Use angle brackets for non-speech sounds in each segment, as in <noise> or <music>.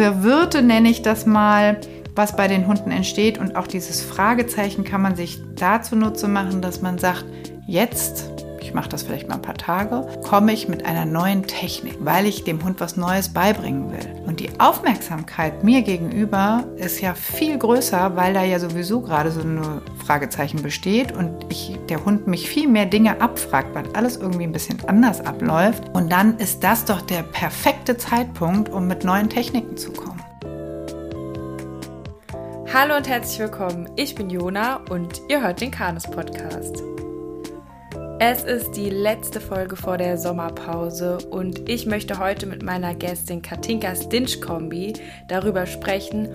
Verwirrte nenne ich das mal, was bei den Hunden entsteht. Und auch dieses Fragezeichen kann man sich dazu nutze machen, dass man sagt, jetzt ich mache das vielleicht mal ein paar Tage, komme ich mit einer neuen Technik, weil ich dem Hund was Neues beibringen will. Und die Aufmerksamkeit mir gegenüber ist ja viel größer, weil da ja sowieso gerade so eine Fragezeichen besteht und ich, der Hund mich viel mehr Dinge abfragt, weil alles irgendwie ein bisschen anders abläuft. Und dann ist das doch der perfekte Zeitpunkt, um mit neuen Techniken zu kommen. Hallo und herzlich willkommen. Ich bin Jona und ihr hört den Kanes Podcast. Es ist die letzte Folge vor der Sommerpause und ich möchte heute mit meiner Gästin Katinka Stinch-Kombi darüber sprechen,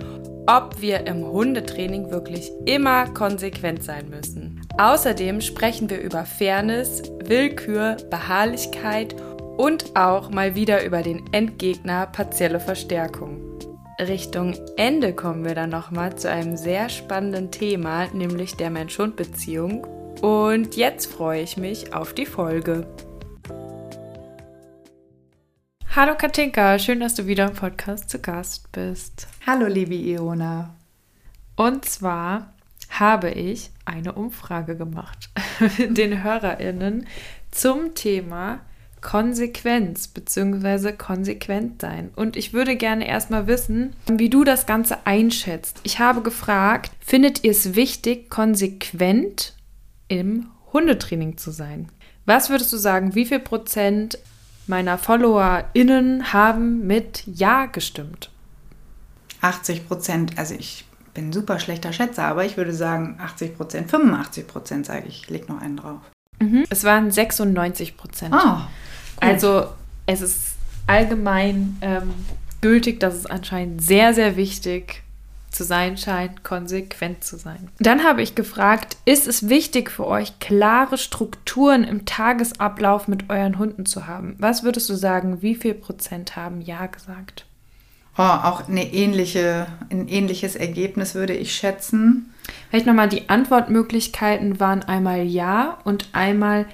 ob wir im Hundetraining wirklich immer konsequent sein müssen. Außerdem sprechen wir über Fairness, Willkür, Beharrlichkeit und auch mal wieder über den Endgegner partielle Verstärkung. Richtung Ende kommen wir dann nochmal zu einem sehr spannenden Thema, nämlich der Mensch-Hund-Beziehung und jetzt freue ich mich auf die Folge. Hallo Katinka, schön, dass du wieder im Podcast zu Gast bist. Hallo liebe Iona. Und zwar habe ich eine Umfrage gemacht mit <laughs> den HörerInnen zum Thema Konsequenz bzw. konsequent sein. Und ich würde gerne erstmal wissen, wie du das Ganze einschätzt. Ich habe gefragt, findet ihr es wichtig, konsequent im Hundetraining zu sein. Was würdest du sagen, wie viel Prozent meiner FollowerInnen haben mit Ja gestimmt? 80 Prozent. Also ich bin ein super schlechter Schätzer, aber ich würde sagen 80 Prozent, 85 Prozent sage ich. Ich lege noch einen drauf. Mhm. Es waren 96 Prozent. Oh, also es ist allgemein ähm, gültig, dass es anscheinend sehr, sehr wichtig zu sein scheint, konsequent zu sein. Dann habe ich gefragt, ist es wichtig für euch, klare Strukturen im Tagesablauf mit euren Hunden zu haben? Was würdest du sagen, wie viel Prozent haben Ja gesagt? Oh, auch eine ähnliche, ein ähnliches Ergebnis würde ich schätzen. Vielleicht nochmal, die Antwortmöglichkeiten waren einmal Ja und einmal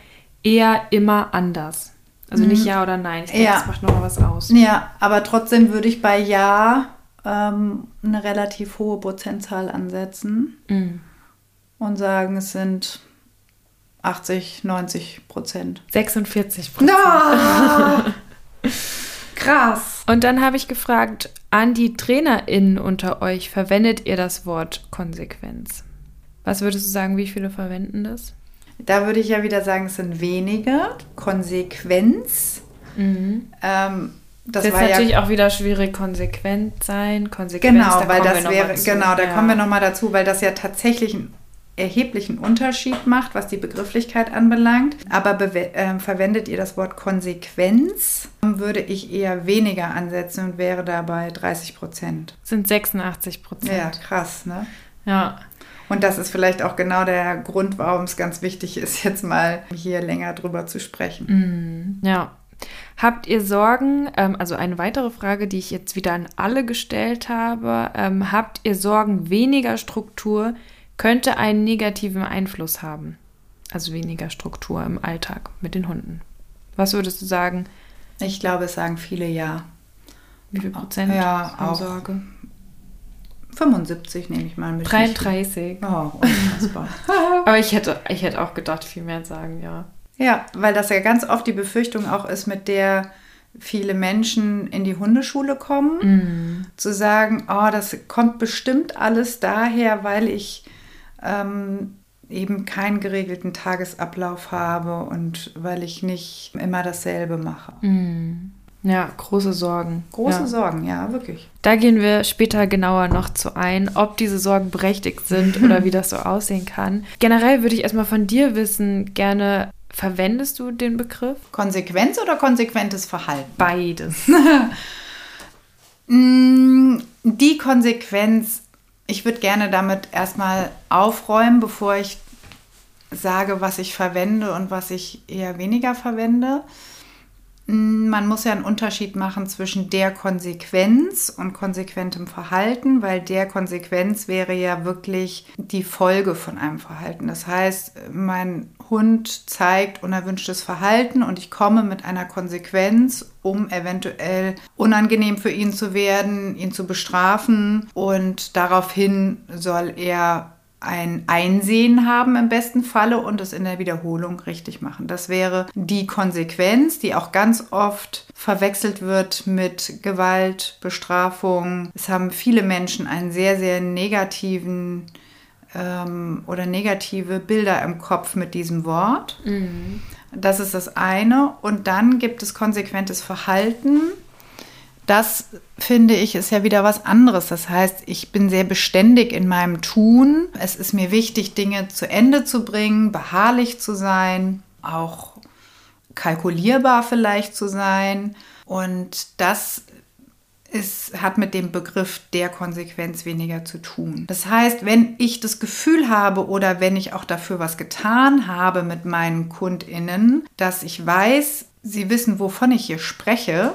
eher immer anders. Also nicht mhm. Ja oder Nein. Ich denke, ja. das macht nochmal was aus. Ja, aber trotzdem würde ich bei Ja ähm, eine relativ hohe Prozentzahl ansetzen mhm. und sagen, es sind 80, 90 Prozent. 46 <laughs> Prozent. No! Krass. Und dann habe ich gefragt, an die TrainerInnen unter euch, verwendet ihr das Wort Konsequenz? Was würdest du sagen, wie viele verwenden das? Da würde ich ja wieder sagen, es sind wenige. Konsequenz. Mhm. Ähm, das, das ist natürlich ja, auch wieder schwierig, konsequent sein, konsequent. Genau, weil das wäre, genau, da ja. kommen wir nochmal dazu, weil das ja tatsächlich einen erheblichen Unterschied macht, was die Begrifflichkeit anbelangt. Aber äh, verwendet ihr das Wort Konsequenz, würde ich eher weniger ansetzen und wäre dabei 30 Prozent. Sind 86 Prozent. Ja, krass, ne? Ja. Und das ist vielleicht auch genau der Grund, warum es ganz wichtig ist, jetzt mal hier länger drüber zu sprechen. Mm, ja. Habt ihr Sorgen, ähm, also eine weitere Frage, die ich jetzt wieder an alle gestellt habe, ähm, habt ihr Sorgen, weniger Struktur könnte einen negativen Einfluss haben? Also weniger Struktur im Alltag mit den Hunden. Was würdest du sagen? Ich glaube, es sagen viele ja. Wie viel Prozent ja, haben auch Sorge? 75 nehme ich mal mit. 33. Oh, unfassbar. <laughs> Aber ich hätte, ich hätte auch gedacht, viel mehr sagen, ja. Ja, weil das ja ganz oft die Befürchtung auch ist, mit der viele Menschen in die Hundeschule kommen, mm. zu sagen, oh, das kommt bestimmt alles daher, weil ich ähm, eben keinen geregelten Tagesablauf habe und weil ich nicht immer dasselbe mache. Mm. Ja, große Sorgen. Große ja. Sorgen, ja, wirklich. Da gehen wir später genauer noch zu ein, ob diese Sorgen berechtigt sind oder <laughs> wie das so aussehen kann. Generell würde ich erstmal von dir wissen, gerne, verwendest du den Begriff? Konsequenz oder konsequentes Verhalten? Beides. <laughs> Mm, die Konsequenz, ich würde gerne damit erstmal aufräumen, bevor ich sage, was ich verwende und was ich eher weniger verwende. Man muss ja einen Unterschied machen zwischen der Konsequenz und konsequentem Verhalten, weil der Konsequenz wäre ja wirklich die Folge von einem Verhalten. Das heißt, mein Hund zeigt unerwünschtes Verhalten und ich komme mit einer Konsequenz, um eventuell unangenehm für ihn zu werden, ihn zu bestrafen und daraufhin soll er ein Einsehen haben im besten Falle und es in der Wiederholung richtig machen. Das wäre die Konsequenz, die auch ganz oft verwechselt wird mit Gewalt, Bestrafung. Es haben viele Menschen einen sehr, sehr negativen ähm, oder negative Bilder im Kopf mit diesem Wort. Mhm. Das ist das eine. Und dann gibt es konsequentes Verhalten das finde ich ist ja wieder was anderes. Das heißt, ich bin sehr beständig in meinem Tun. Es ist mir wichtig, Dinge zu Ende zu bringen, beharrlich zu sein, auch kalkulierbar vielleicht zu sein. Und das ist, hat mit dem Begriff der Konsequenz weniger zu tun. Das heißt, wenn ich das Gefühl habe oder wenn ich auch dafür was getan habe mit meinen Kundinnen, dass ich weiß, sie wissen, wovon ich hier spreche,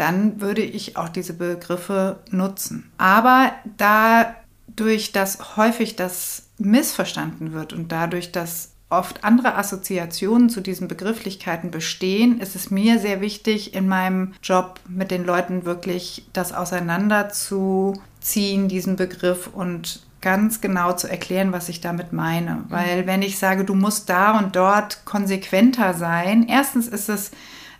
dann würde ich auch diese Begriffe nutzen. Aber dadurch, dass häufig das missverstanden wird und dadurch, dass oft andere Assoziationen zu diesen Begrifflichkeiten bestehen, ist es mir sehr wichtig, in meinem Job mit den Leuten wirklich das auseinanderzuziehen, diesen Begriff und ganz genau zu erklären, was ich damit meine. Weil wenn ich sage, du musst da und dort konsequenter sein, erstens ist es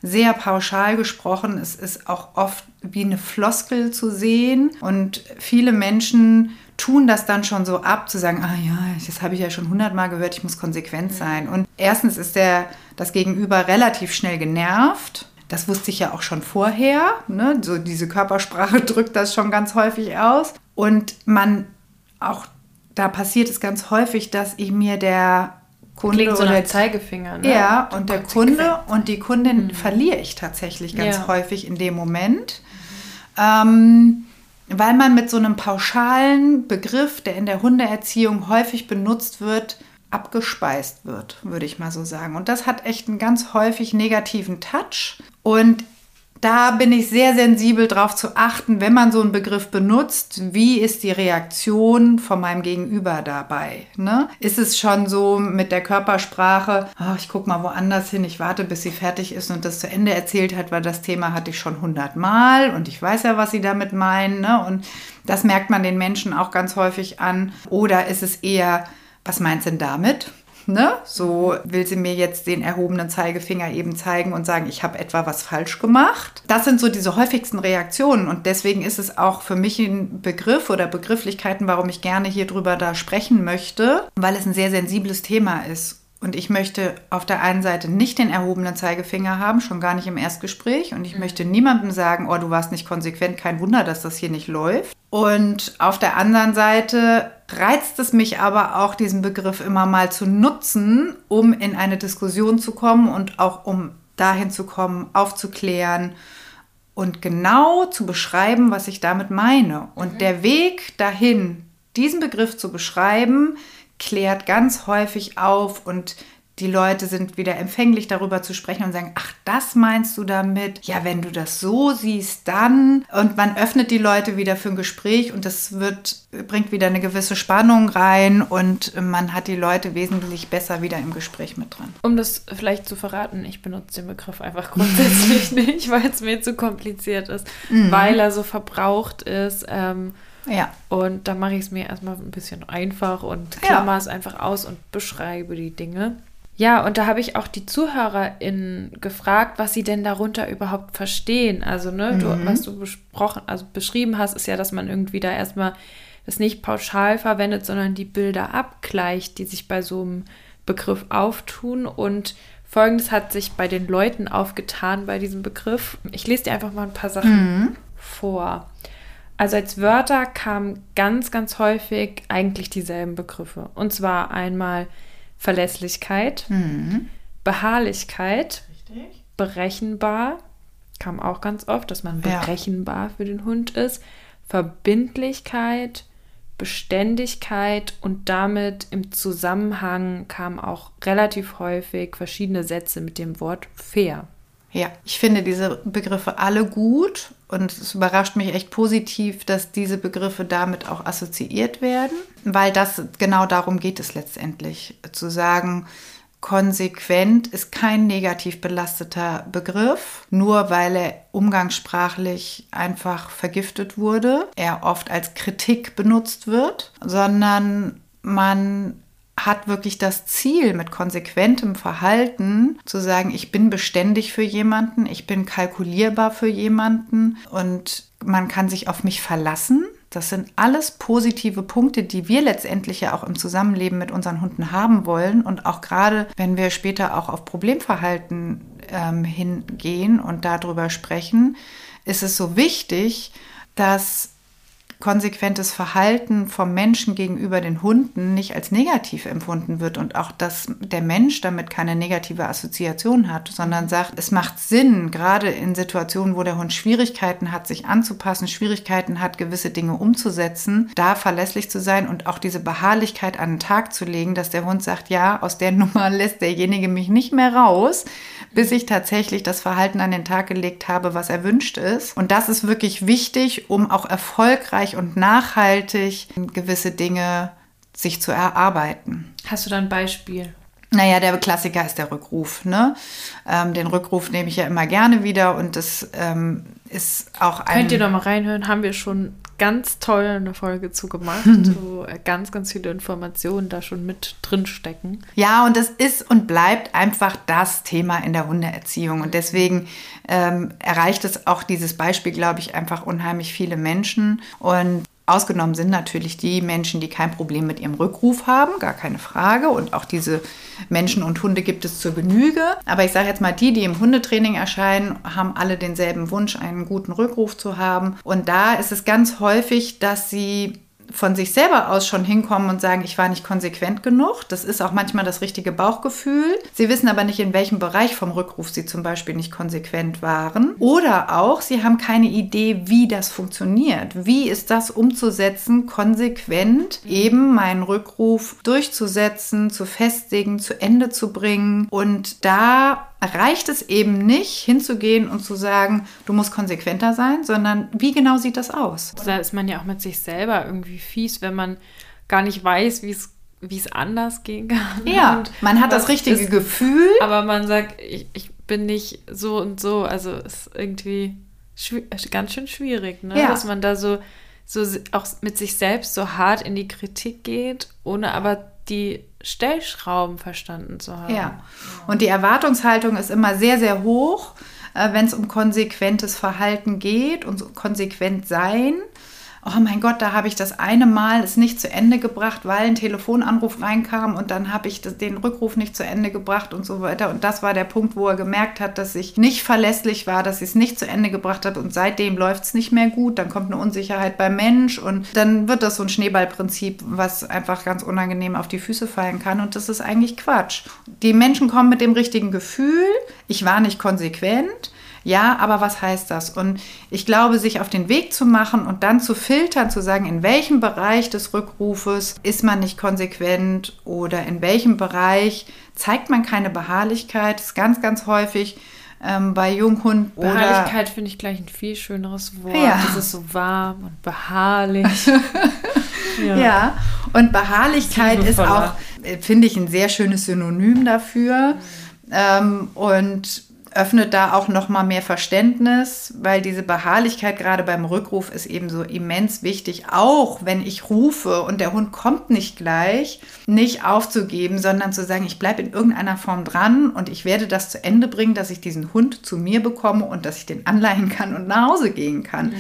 sehr pauschal gesprochen. Es ist auch oft wie eine Floskel zu sehen und viele Menschen tun das dann schon so ab, zu sagen, ah ja, das habe ich ja schon hundertmal gehört, ich muss konsequent sein. Und erstens ist der, das Gegenüber relativ schnell genervt. Das wusste ich ja auch schon vorher. Ne? So diese Körpersprache <laughs> drückt das schon ganz häufig aus. Und man auch, da passiert es ganz häufig, dass ich mir der Kunde Klingt so oder Zeigefinger. Ne? Ja, und der Kunde und die Kundin mhm. verliere ich tatsächlich ganz ja. häufig in dem Moment. Ähm, weil man mit so einem pauschalen Begriff, der in der Hundeerziehung häufig benutzt wird, abgespeist wird, würde ich mal so sagen. Und das hat echt einen ganz häufig negativen Touch. Und da bin ich sehr sensibel darauf zu achten, wenn man so einen Begriff benutzt, wie ist die Reaktion von meinem Gegenüber dabei? Ne? Ist es schon so mit der Körpersprache, oh, ich gucke mal woanders hin, ich warte, bis sie fertig ist und das zu Ende erzählt hat, weil das Thema hatte ich schon hundertmal und ich weiß ja, was sie damit meinen. Ne? Und das merkt man den Menschen auch ganz häufig an. Oder ist es eher, was meinst du denn damit? Ne? So will sie mir jetzt den erhobenen Zeigefinger eben zeigen und sagen, ich habe etwa was falsch gemacht. Das sind so diese häufigsten Reaktionen und deswegen ist es auch für mich ein Begriff oder Begrifflichkeiten, warum ich gerne hier drüber da sprechen möchte, weil es ein sehr sensibles Thema ist. Und ich möchte auf der einen Seite nicht den erhobenen Zeigefinger haben, schon gar nicht im Erstgespräch. Und ich mhm. möchte niemandem sagen, oh, du warst nicht konsequent, kein Wunder, dass das hier nicht läuft. Und auf der anderen Seite reizt es mich aber auch, diesen Begriff immer mal zu nutzen, um in eine Diskussion zu kommen und auch um dahin zu kommen, aufzuklären und genau zu beschreiben, was ich damit meine. Und mhm. der Weg dahin, diesen Begriff zu beschreiben, klärt ganz häufig auf und die Leute sind wieder empfänglich darüber zu sprechen und sagen, ach, das meinst du damit? Ja, wenn du das so siehst, dann. Und man öffnet die Leute wieder für ein Gespräch und das wird, bringt wieder eine gewisse Spannung rein und man hat die Leute wesentlich besser wieder im Gespräch mit dran. Um das vielleicht zu verraten, ich benutze den Begriff einfach grundsätzlich <laughs> nicht, weil es mir zu kompliziert ist, mhm. weil er so verbraucht ist. Ähm, ja. Und da mache ich es mir erstmal ein bisschen einfach und klammer ja. es einfach aus und beschreibe die Dinge. Ja, und da habe ich auch die ZuhörerInnen gefragt, was sie denn darunter überhaupt verstehen. Also, ne, mhm. du, was du besprochen, also beschrieben hast, ist ja, dass man irgendwie da erstmal das nicht pauschal verwendet, sondern die Bilder abgleicht, die sich bei so einem Begriff auftun. Und folgendes hat sich bei den Leuten aufgetan bei diesem Begriff. Ich lese dir einfach mal ein paar Sachen mhm. vor. Also als Wörter kamen ganz, ganz häufig eigentlich dieselben Begriffe. Und zwar einmal Verlässlichkeit, mhm. Beharrlichkeit, Richtig. berechenbar, kam auch ganz oft, dass man berechenbar ja. für den Hund ist, Verbindlichkeit, Beständigkeit und damit im Zusammenhang kamen auch relativ häufig verschiedene Sätze mit dem Wort fair. Ja, ich finde diese Begriffe alle gut und es überrascht mich echt positiv, dass diese Begriffe damit auch assoziiert werden, weil das genau darum geht es letztendlich, zu sagen, konsequent ist kein negativ belasteter Begriff, nur weil er umgangssprachlich einfach vergiftet wurde, er oft als Kritik benutzt wird, sondern man hat wirklich das Ziel, mit konsequentem Verhalten zu sagen, ich bin beständig für jemanden, ich bin kalkulierbar für jemanden und man kann sich auf mich verlassen. Das sind alles positive Punkte, die wir letztendlich ja auch im Zusammenleben mit unseren Hunden haben wollen. Und auch gerade, wenn wir später auch auf Problemverhalten ähm, hingehen und darüber sprechen, ist es so wichtig, dass konsequentes Verhalten vom Menschen gegenüber den Hunden nicht als negativ empfunden wird und auch, dass der Mensch damit keine negative Assoziation hat, sondern sagt, es macht Sinn, gerade in Situationen, wo der Hund Schwierigkeiten hat, sich anzupassen, Schwierigkeiten hat, gewisse Dinge umzusetzen, da verlässlich zu sein und auch diese Beharrlichkeit an den Tag zu legen, dass der Hund sagt, ja, aus der <laughs> Nummer lässt derjenige mich nicht mehr raus, bis ich tatsächlich das Verhalten an den Tag gelegt habe, was erwünscht ist. Und das ist wirklich wichtig, um auch erfolgreich und nachhaltig gewisse Dinge sich zu erarbeiten. Hast du da ein Beispiel? Naja, der Klassiker ist der Rückruf. Ne? Ähm, den Rückruf nehme ich ja immer gerne wieder und das ähm, ist auch ein. Könnt ihr noch mal reinhören? Haben wir schon ganz toll eine Folge zu gemacht, <laughs> wo äh, ganz, ganz viele Informationen da schon mit drin stecken. Ja, und das ist und bleibt einfach das Thema in der Hundeerziehung. Und deswegen ähm, erreicht es auch dieses Beispiel, glaube ich, einfach unheimlich viele Menschen. Und Ausgenommen sind natürlich die Menschen, die kein Problem mit ihrem Rückruf haben, gar keine Frage. Und auch diese Menschen und Hunde gibt es zur Genüge. Aber ich sage jetzt mal, die, die im Hundetraining erscheinen, haben alle denselben Wunsch, einen guten Rückruf zu haben. Und da ist es ganz häufig, dass sie von sich selber aus schon hinkommen und sagen, ich war nicht konsequent genug. Das ist auch manchmal das richtige Bauchgefühl. Sie wissen aber nicht, in welchem Bereich vom Rückruf sie zum Beispiel nicht konsequent waren. Oder auch, sie haben keine Idee, wie das funktioniert. Wie ist das umzusetzen, konsequent eben meinen Rückruf durchzusetzen, zu festigen, zu Ende zu bringen. Und da reicht es eben nicht, hinzugehen und zu sagen, du musst konsequenter sein, sondern wie genau sieht das aus? Da ist man ja auch mit sich selber irgendwie fies, wenn man gar nicht weiß, wie es wie es anders gehen kann. Ja, man hat das richtige ist, Gefühl. Aber man sagt, ich, ich bin nicht so und so. Also es ist irgendwie ganz schön schwierig, ne? ja. dass man da so, so auch mit sich selbst so hart in die Kritik geht, ohne aber die Stellschrauben verstanden zu haben. Ja, und die Erwartungshaltung ist immer sehr, sehr hoch, äh, wenn es um konsequentes Verhalten geht und konsequent sein oh mein Gott, da habe ich das eine Mal es nicht zu Ende gebracht, weil ein Telefonanruf reinkam und dann habe ich den Rückruf nicht zu Ende gebracht und so weiter. Und das war der Punkt, wo er gemerkt hat, dass ich nicht verlässlich war, dass ich es nicht zu Ende gebracht habe und seitdem läuft es nicht mehr gut. Dann kommt eine Unsicherheit beim Mensch und dann wird das so ein Schneeballprinzip, was einfach ganz unangenehm auf die Füße fallen kann. Und das ist eigentlich Quatsch. Die Menschen kommen mit dem richtigen Gefühl, ich war nicht konsequent ja, aber was heißt das? Und ich glaube, sich auf den Weg zu machen und dann zu filtern, zu sagen, in welchem Bereich des Rückrufes ist man nicht konsequent oder in welchem Bereich zeigt man keine Beharrlichkeit, ist ganz, ganz häufig ähm, bei Junghunden. Beharrlichkeit finde ich gleich ein viel schöneres Wort. Ja. Das ist so warm und beharrlich. <laughs> ja. ja. und Beharrlichkeit ist auch, äh, finde ich, ein sehr schönes Synonym dafür. Mhm. Ähm, und öffnet da auch noch mal mehr Verständnis, weil diese Beharrlichkeit gerade beim Rückruf ist eben so immens wichtig, auch wenn ich rufe und der Hund kommt nicht gleich, nicht aufzugeben, sondern zu sagen, ich bleibe in irgendeiner Form dran und ich werde das zu Ende bringen, dass ich diesen Hund zu mir bekomme und dass ich den anleihen kann und nach Hause gehen kann. Mhm.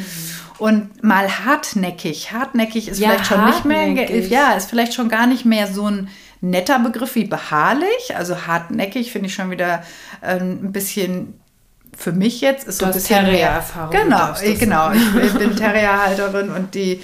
Und mal hartnäckig, hartnäckig ist ja, vielleicht schon nicht mehr, ja, ist vielleicht schon gar nicht mehr so ein netter Begriff wie beharrlich. Also hartnäckig finde ich schon wieder äh, ein bisschen für mich jetzt ist so ein bisschen Terrier-Erfahrung. Genau, genau. Ich bin Terrierhalterin und die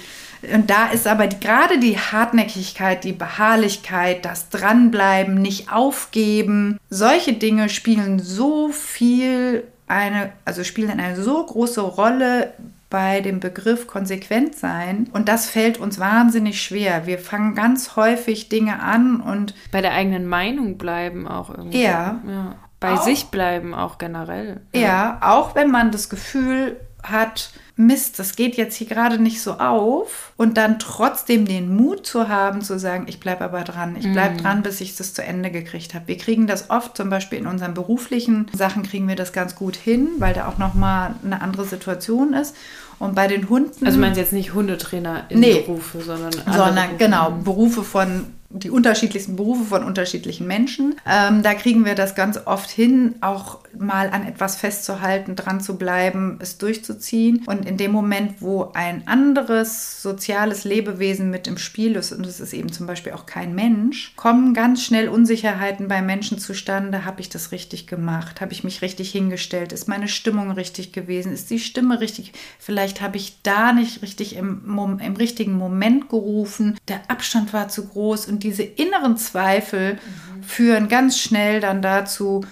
und da ist aber die, gerade die Hartnäckigkeit, die Beharrlichkeit, das Dranbleiben, nicht aufgeben, solche Dinge spielen so viel eine, also spielen eine so große Rolle bei dem Begriff konsequent sein. Und das fällt uns wahnsinnig schwer. Wir fangen ganz häufig Dinge an und. Bei der eigenen Meinung bleiben auch irgendwie. Ja. ja. bei auch, sich bleiben auch generell. Ja. ja, auch wenn man das Gefühl hat, Mist, das geht jetzt hier gerade nicht so auf und dann trotzdem den Mut zu haben, zu sagen, ich bleibe aber dran, ich bleibe mm. dran, bis ich das zu Ende gekriegt habe. Wir kriegen das oft, zum Beispiel in unseren beruflichen Sachen kriegen wir das ganz gut hin, weil da auch nochmal eine andere Situation ist. Und bei den Hunden. Also meinst jetzt nicht Hundetrainer in nee, Berufe, sondern. Sondern Berufe. genau, Berufe von die unterschiedlichsten Berufe von unterschiedlichen Menschen. Ähm, da kriegen wir das ganz oft hin, auch mal an etwas festzuhalten, dran zu bleiben, es durchzuziehen. Und in dem Moment, wo ein anderes soziales Lebewesen mit im Spiel ist, und es ist eben zum Beispiel auch kein Mensch, kommen ganz schnell Unsicherheiten bei Menschen zustande. Habe ich das richtig gemacht? Habe ich mich richtig hingestellt? Ist meine Stimmung richtig gewesen? Ist die Stimme richtig? Vielleicht habe ich da nicht richtig im, im richtigen Moment gerufen. Der Abstand war zu groß und und diese inneren Zweifel mhm. führen ganz schnell dann dazu,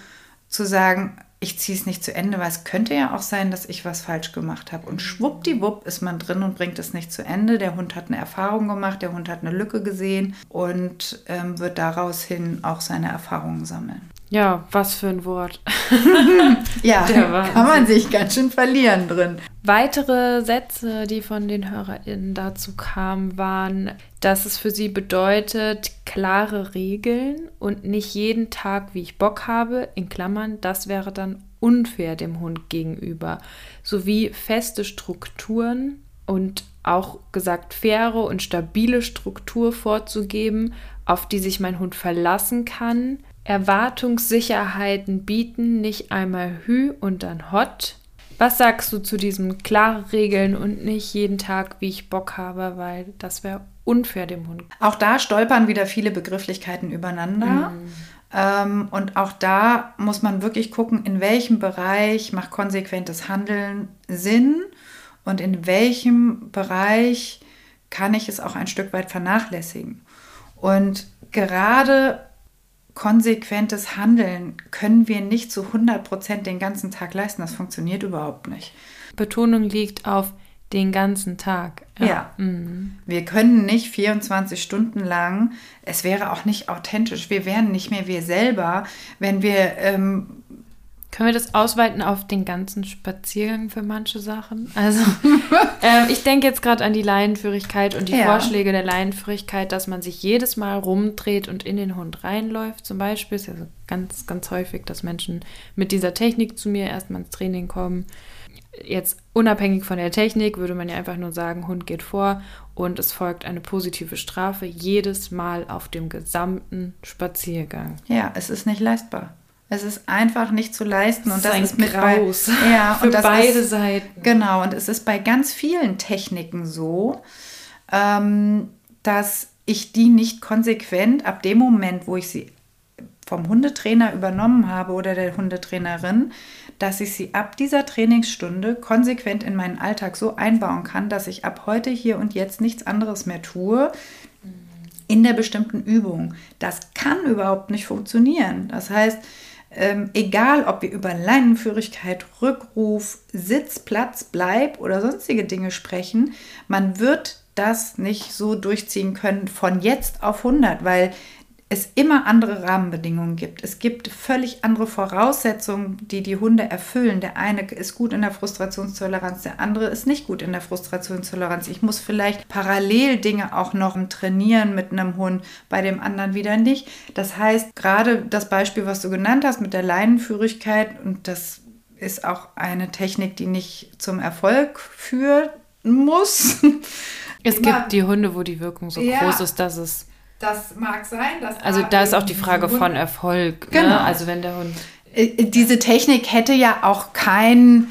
zu sagen, ich ziehe es nicht zu Ende, weil es könnte ja auch sein, dass ich was falsch gemacht habe. Und schwuppdiwupp ist man drin und bringt es nicht zu Ende. Der Hund hat eine Erfahrung gemacht, der Hund hat eine Lücke gesehen und ähm, wird daraus hin auch seine Erfahrungen sammeln. Ja, was für ein Wort. <laughs> ja, kann man sich ganz schön verlieren drin. Weitere Sätze, die von den HörerInnen dazu kamen, waren, dass es für sie bedeutet, klare Regeln und nicht jeden Tag, wie ich Bock habe, in Klammern, das wäre dann unfair dem Hund gegenüber, sowie feste Strukturen und auch gesagt faire und stabile Struktur vorzugeben, auf die sich mein Hund verlassen kann, Erwartungssicherheiten bieten, nicht einmal Hü und dann Hot. Was sagst du zu diesem klare Regeln und nicht jeden Tag, wie ich Bock habe, weil das wäre unfair dem Hund. Auch da stolpern wieder viele Begrifflichkeiten übereinander. Mhm. Ähm, und auch da muss man wirklich gucken, in welchem Bereich macht konsequentes Handeln Sinn und in welchem Bereich kann ich es auch ein Stück weit vernachlässigen. Und gerade konsequentes Handeln können wir nicht zu 100 Prozent den ganzen Tag leisten. Das funktioniert überhaupt nicht. Betonung liegt auf den ganzen Tag. Ja. ja. Mhm. Wir können nicht 24 Stunden lang, es wäre auch nicht authentisch, wir wären nicht mehr wir selber, wenn wir ähm, können wir das ausweiten auf den ganzen Spaziergang für manche Sachen? Also, <laughs> äh, ich denke jetzt gerade an die Leinenführigkeit und die ja. Vorschläge der Leinenführigkeit, dass man sich jedes Mal rumdreht und in den Hund reinläuft. Zum Beispiel ist ja so ganz, ganz häufig, dass Menschen mit dieser Technik zu mir erstmal ins Training kommen. Jetzt unabhängig von der Technik würde man ja einfach nur sagen, Hund geht vor und es folgt eine positive Strafe jedes Mal auf dem gesamten Spaziergang. Ja, es ist nicht leistbar. Es ist einfach nicht zu leisten und das, das ist mit Graus. bei <laughs> ja für und beide ist, Seiten. Genau und es ist bei ganz vielen Techniken so, ähm, dass ich die nicht konsequent ab dem Moment, wo ich sie vom Hundetrainer übernommen habe oder der Hundetrainerin, dass ich sie ab dieser Trainingsstunde konsequent in meinen Alltag so einbauen kann, dass ich ab heute hier und jetzt nichts anderes mehr tue in der bestimmten Übung. Das kann überhaupt nicht funktionieren. Das heißt, ähm, egal ob wir über Leinenführigkeit, Rückruf, Sitz, Platz, Bleib oder sonstige Dinge sprechen, man wird das nicht so durchziehen können von jetzt auf 100, weil es immer andere Rahmenbedingungen gibt. Es gibt völlig andere Voraussetzungen, die die Hunde erfüllen. Der eine ist gut in der Frustrationstoleranz, der andere ist nicht gut in der Frustrationstoleranz. Ich muss vielleicht parallel Dinge auch noch trainieren mit einem Hund, bei dem anderen wieder nicht. Das heißt, gerade das Beispiel, was du genannt hast mit der Leinenführigkeit, und das ist auch eine Technik, die nicht zum Erfolg führen muss. Es <laughs> gibt die Hunde, wo die Wirkung so ja. groß ist, dass es das mag sein. Dass also da ist auch die Frage von Erfolg. Ne? Genau. Ne? Also wenn der Hund. Äh, diese Technik hätte ja auch kein,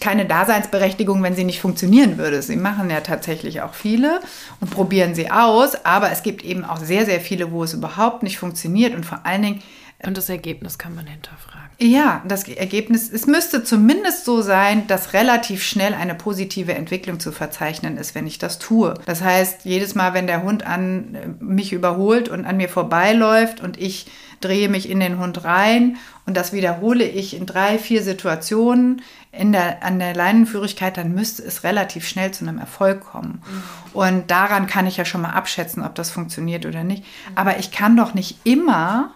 keine Daseinsberechtigung, wenn sie nicht funktionieren würde. Sie machen ja tatsächlich auch viele und probieren sie aus, aber es gibt eben auch sehr, sehr viele, wo es überhaupt nicht funktioniert und vor allen Dingen. Und das Ergebnis kann man hinterfragen. Ja, das Ergebnis, es müsste zumindest so sein, dass relativ schnell eine positive Entwicklung zu verzeichnen ist, wenn ich das tue. Das heißt, jedes Mal, wenn der Hund an äh, mich überholt und an mir vorbeiläuft und ich drehe mich in den Hund rein und das wiederhole ich in drei, vier Situationen in der, an der Leinenführigkeit, dann müsste es relativ schnell zu einem Erfolg kommen. Mhm. Und daran kann ich ja schon mal abschätzen, ob das funktioniert oder nicht. Aber ich kann doch nicht immer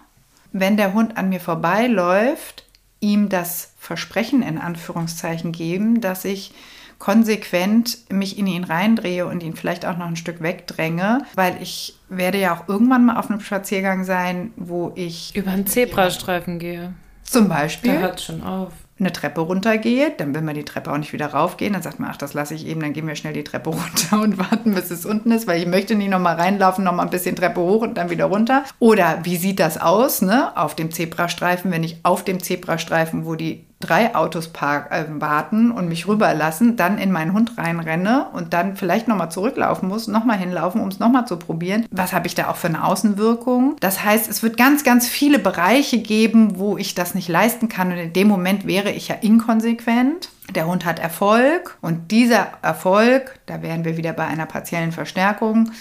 wenn der Hund an mir vorbeiläuft, ihm das Versprechen in Anführungszeichen geben, dass ich konsequent mich in ihn reindrehe und ihn vielleicht auch noch ein Stück wegdränge, weil ich werde ja auch irgendwann mal auf einem Spaziergang sein, wo ich über einen Zebrastreifen gehe. Zum Beispiel. Da hört schon auf eine Treppe runtergeht, dann will man die Treppe auch nicht wieder raufgehen, dann sagt man, ach, das lasse ich eben, dann gehen wir schnell die Treppe <laughs> runter und warten, bis es unten ist, weil ich möchte nicht nochmal reinlaufen, nochmal ein bisschen Treppe hoch und dann wieder runter. Oder wie sieht das aus, ne, auf dem Zebrastreifen, wenn ich auf dem Zebrastreifen, wo die drei Autos park, äh, warten und mich rüberlassen, dann in meinen Hund reinrenne und dann vielleicht nochmal zurücklaufen muss, nochmal hinlaufen, um es nochmal zu probieren. Was habe ich da auch für eine Außenwirkung? Das heißt, es wird ganz, ganz viele Bereiche geben, wo ich das nicht leisten kann und in dem Moment wäre ich ja inkonsequent. Der Hund hat Erfolg und dieser Erfolg, da wären wir wieder bei einer partiellen Verstärkung,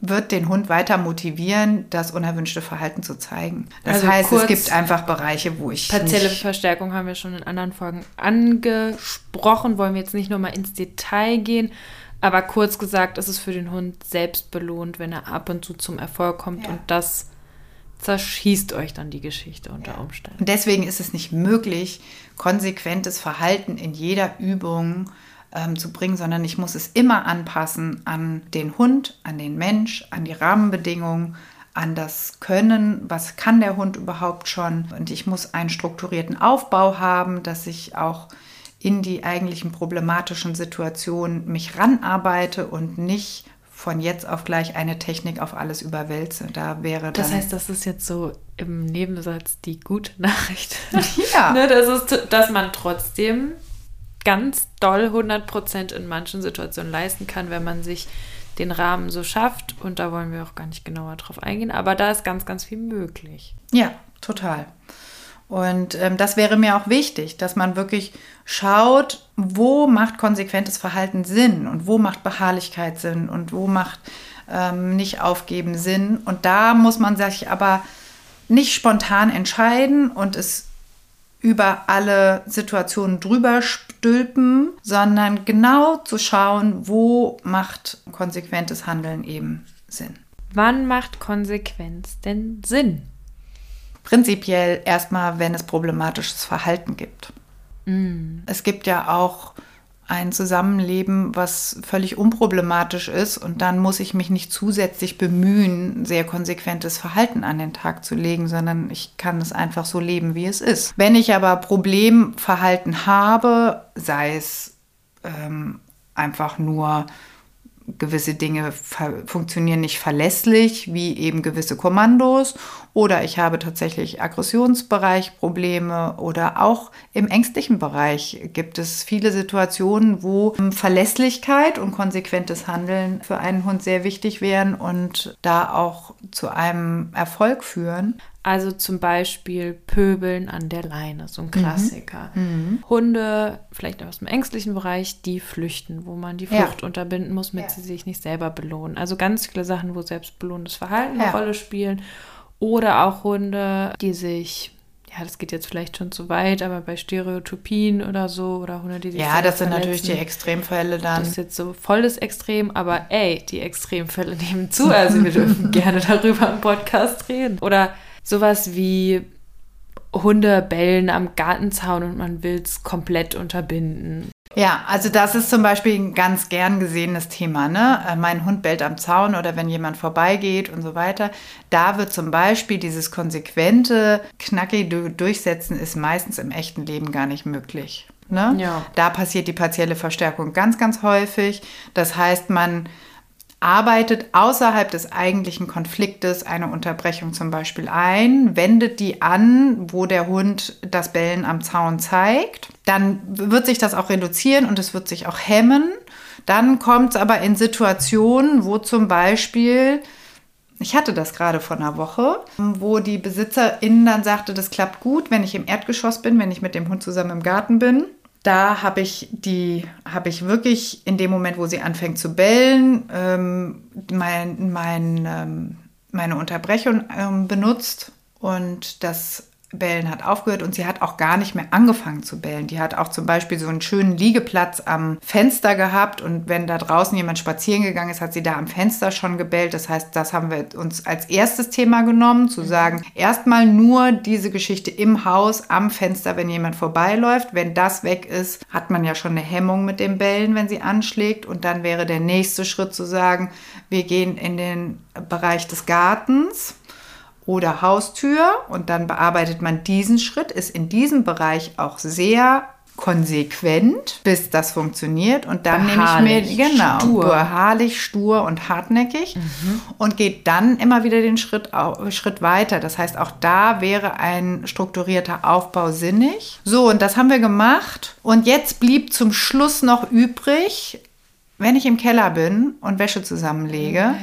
wird den Hund weiter motivieren, das unerwünschte Verhalten zu zeigen. Das also heißt, es gibt einfach Bereiche, wo ich. Partielle Verstärkung haben wir schon in anderen Folgen angesprochen, wollen wir jetzt nicht nochmal ins Detail gehen. Aber kurz gesagt, ist es für den Hund selbst belohnt, wenn er ab und zu zum Erfolg kommt ja. und das zerschießt euch dann die Geschichte unter. Umständen. Und deswegen ist es nicht möglich, konsequentes Verhalten in jeder Übung ähm, zu bringen, sondern ich muss es immer anpassen an den Hund, an den Mensch, an die Rahmenbedingungen, an das Können, was kann der Hund überhaupt schon. Und ich muss einen strukturierten Aufbau haben, dass ich auch in die eigentlichen problematischen Situationen mich ranarbeite und nicht von jetzt auf gleich eine Technik auf alles überwälze. Da wäre Das heißt, das ist jetzt so im Nebensatz die gute Nachricht. Ja. <laughs> ne, das ist, dass man trotzdem ganz doll 100% in manchen Situationen leisten kann, wenn man sich den Rahmen so schafft. Und da wollen wir auch gar nicht genauer drauf eingehen. Aber da ist ganz, ganz viel möglich. Ja, total. Und ähm, das wäre mir auch wichtig, dass man wirklich schaut, wo macht konsequentes Verhalten Sinn und wo macht Beharrlichkeit Sinn und wo macht ähm, nicht aufgeben Sinn. Und da muss man sich aber nicht spontan entscheiden und es über alle Situationen drüber stülpen, sondern genau zu schauen, wo macht konsequentes Handeln eben Sinn. Wann macht Konsequenz denn Sinn? Prinzipiell erstmal, wenn es problematisches Verhalten gibt. Mm. Es gibt ja auch ein Zusammenleben, was völlig unproblematisch ist und dann muss ich mich nicht zusätzlich bemühen, sehr konsequentes Verhalten an den Tag zu legen, sondern ich kann es einfach so leben, wie es ist. Wenn ich aber Problemverhalten habe, sei es ähm, einfach nur gewisse Dinge funktionieren nicht verlässlich, wie eben gewisse Kommandos, oder ich habe tatsächlich Aggressionsbereich Probleme oder auch im ängstlichen Bereich gibt es viele Situationen, wo Verlässlichkeit und konsequentes Handeln für einen Hund sehr wichtig wären und da auch zu einem Erfolg führen. Also zum Beispiel Pöbeln an der Leine, so ein mhm. Klassiker. Mhm. Hunde, vielleicht aus dem ängstlichen Bereich, die flüchten, wo man die Flucht ja. unterbinden muss, damit ja. sie sich nicht selber belohnen. Also ganz viele Sachen, wo selbstbelohnendes Verhalten ja. eine Rolle spielen. Oder auch Hunde, die sich ja, das geht jetzt vielleicht schon zu weit, aber bei Stereotypien oder so oder Hunde, die sich Ja, das sind natürlich die Extremfälle dann. Das ist jetzt so volles Extrem, aber ey, die Extremfälle <laughs> nehmen zu. Also wir dürfen <laughs> gerne darüber im Podcast reden. Oder sowas wie Hunde bellen am Gartenzaun und man will es komplett unterbinden. Ja, also das ist zum Beispiel ein ganz gern gesehenes Thema. Ne? Äh, mein Hund bellt am Zaun oder wenn jemand vorbeigeht und so weiter. Da wird zum Beispiel dieses konsequente, knackige Durchsetzen ist meistens im echten Leben gar nicht möglich. Ne? Ja. Da passiert die partielle Verstärkung ganz, ganz häufig. Das heißt, man arbeitet außerhalb des eigentlichen Konfliktes eine Unterbrechung zum Beispiel ein, wendet die an, wo der Hund das Bellen am Zaun zeigt. Dann wird sich das auch reduzieren und es wird sich auch hemmen. Dann kommt es aber in Situationen, wo zum Beispiel ich hatte das gerade vor einer Woche, wo die Besitzerin dann sagte, das klappt gut, wenn ich im Erdgeschoss bin, wenn ich mit dem Hund zusammen im Garten bin da habe ich die, habe ich wirklich in dem Moment, wo sie anfängt zu bellen, ähm, mein, mein, ähm, meine Unterbrechung ähm, benutzt. Und das Bellen hat aufgehört und sie hat auch gar nicht mehr angefangen zu bellen. Die hat auch zum Beispiel so einen schönen Liegeplatz am Fenster gehabt und wenn da draußen jemand spazieren gegangen ist, hat sie da am Fenster schon gebellt. Das heißt, das haben wir uns als erstes Thema genommen, zu sagen, erstmal nur diese Geschichte im Haus, am Fenster, wenn jemand vorbeiläuft. Wenn das weg ist, hat man ja schon eine Hemmung mit dem Bellen, wenn sie anschlägt. Und dann wäre der nächste Schritt zu sagen, wir gehen in den Bereich des Gartens oder Haustür und dann bearbeitet man diesen Schritt, ist in diesem Bereich auch sehr konsequent, bis das funktioniert und dann Beharrlich, nehme ich mir genau stur. beharrlich, stur und hartnäckig und geht dann immer wieder den Schritt Schritt weiter. Das heißt, auch da wäre ein strukturierter Aufbau sinnig. So und das haben wir gemacht und jetzt blieb zum Schluss noch übrig, wenn ich im Keller bin und Wäsche zusammenlege,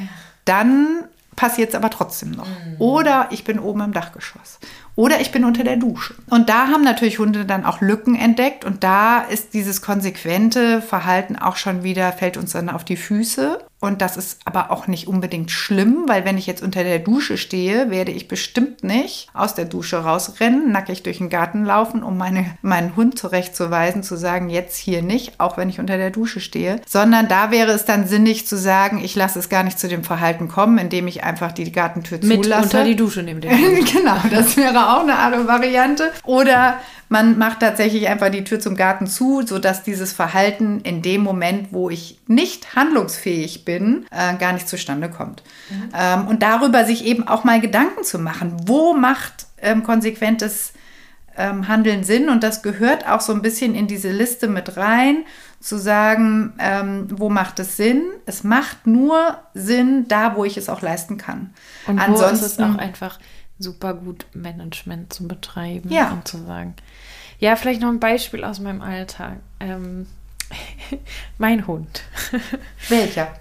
dann passiert es aber trotzdem noch. Oder ich bin oben im Dachgeschoss. Oder ich bin unter der Dusche. Und da haben natürlich Hunde dann auch Lücken entdeckt. Und da ist dieses konsequente Verhalten auch schon wieder, fällt uns dann auf die Füße. Und das ist aber auch nicht unbedingt schlimm, weil wenn ich jetzt unter der Dusche stehe, werde ich bestimmt nicht aus der Dusche rausrennen, nackig durch den Garten laufen, um meine, meinen Hund zurechtzuweisen, zu sagen, jetzt hier nicht, auch wenn ich unter der Dusche stehe. Sondern da wäre es dann sinnig zu sagen, ich lasse es gar nicht zu dem Verhalten kommen, indem ich einfach die Gartentür Mit zulasse. unter die Dusche neben dem. <laughs> genau, das wäre auch eine andere Variante. Oder man macht tatsächlich einfach die Tür zum Garten zu, sodass dieses Verhalten in dem Moment, wo ich nicht handlungsfähig bin, äh, gar nicht zustande kommt. Ähm, und darüber sich eben auch mal Gedanken zu machen, wo macht ähm, konsequentes ähm, Handeln Sinn? Und das gehört auch so ein bisschen in diese Liste mit rein, zu sagen, ähm, wo macht es Sinn? Es macht nur Sinn da, wo ich es auch leisten kann. Und wo ist es auch einfach super gut, Management zu betreiben Ja. und zu sagen. Ja, vielleicht noch ein Beispiel aus meinem Alltag. Ähm, <laughs> mein Hund. <laughs> welcher?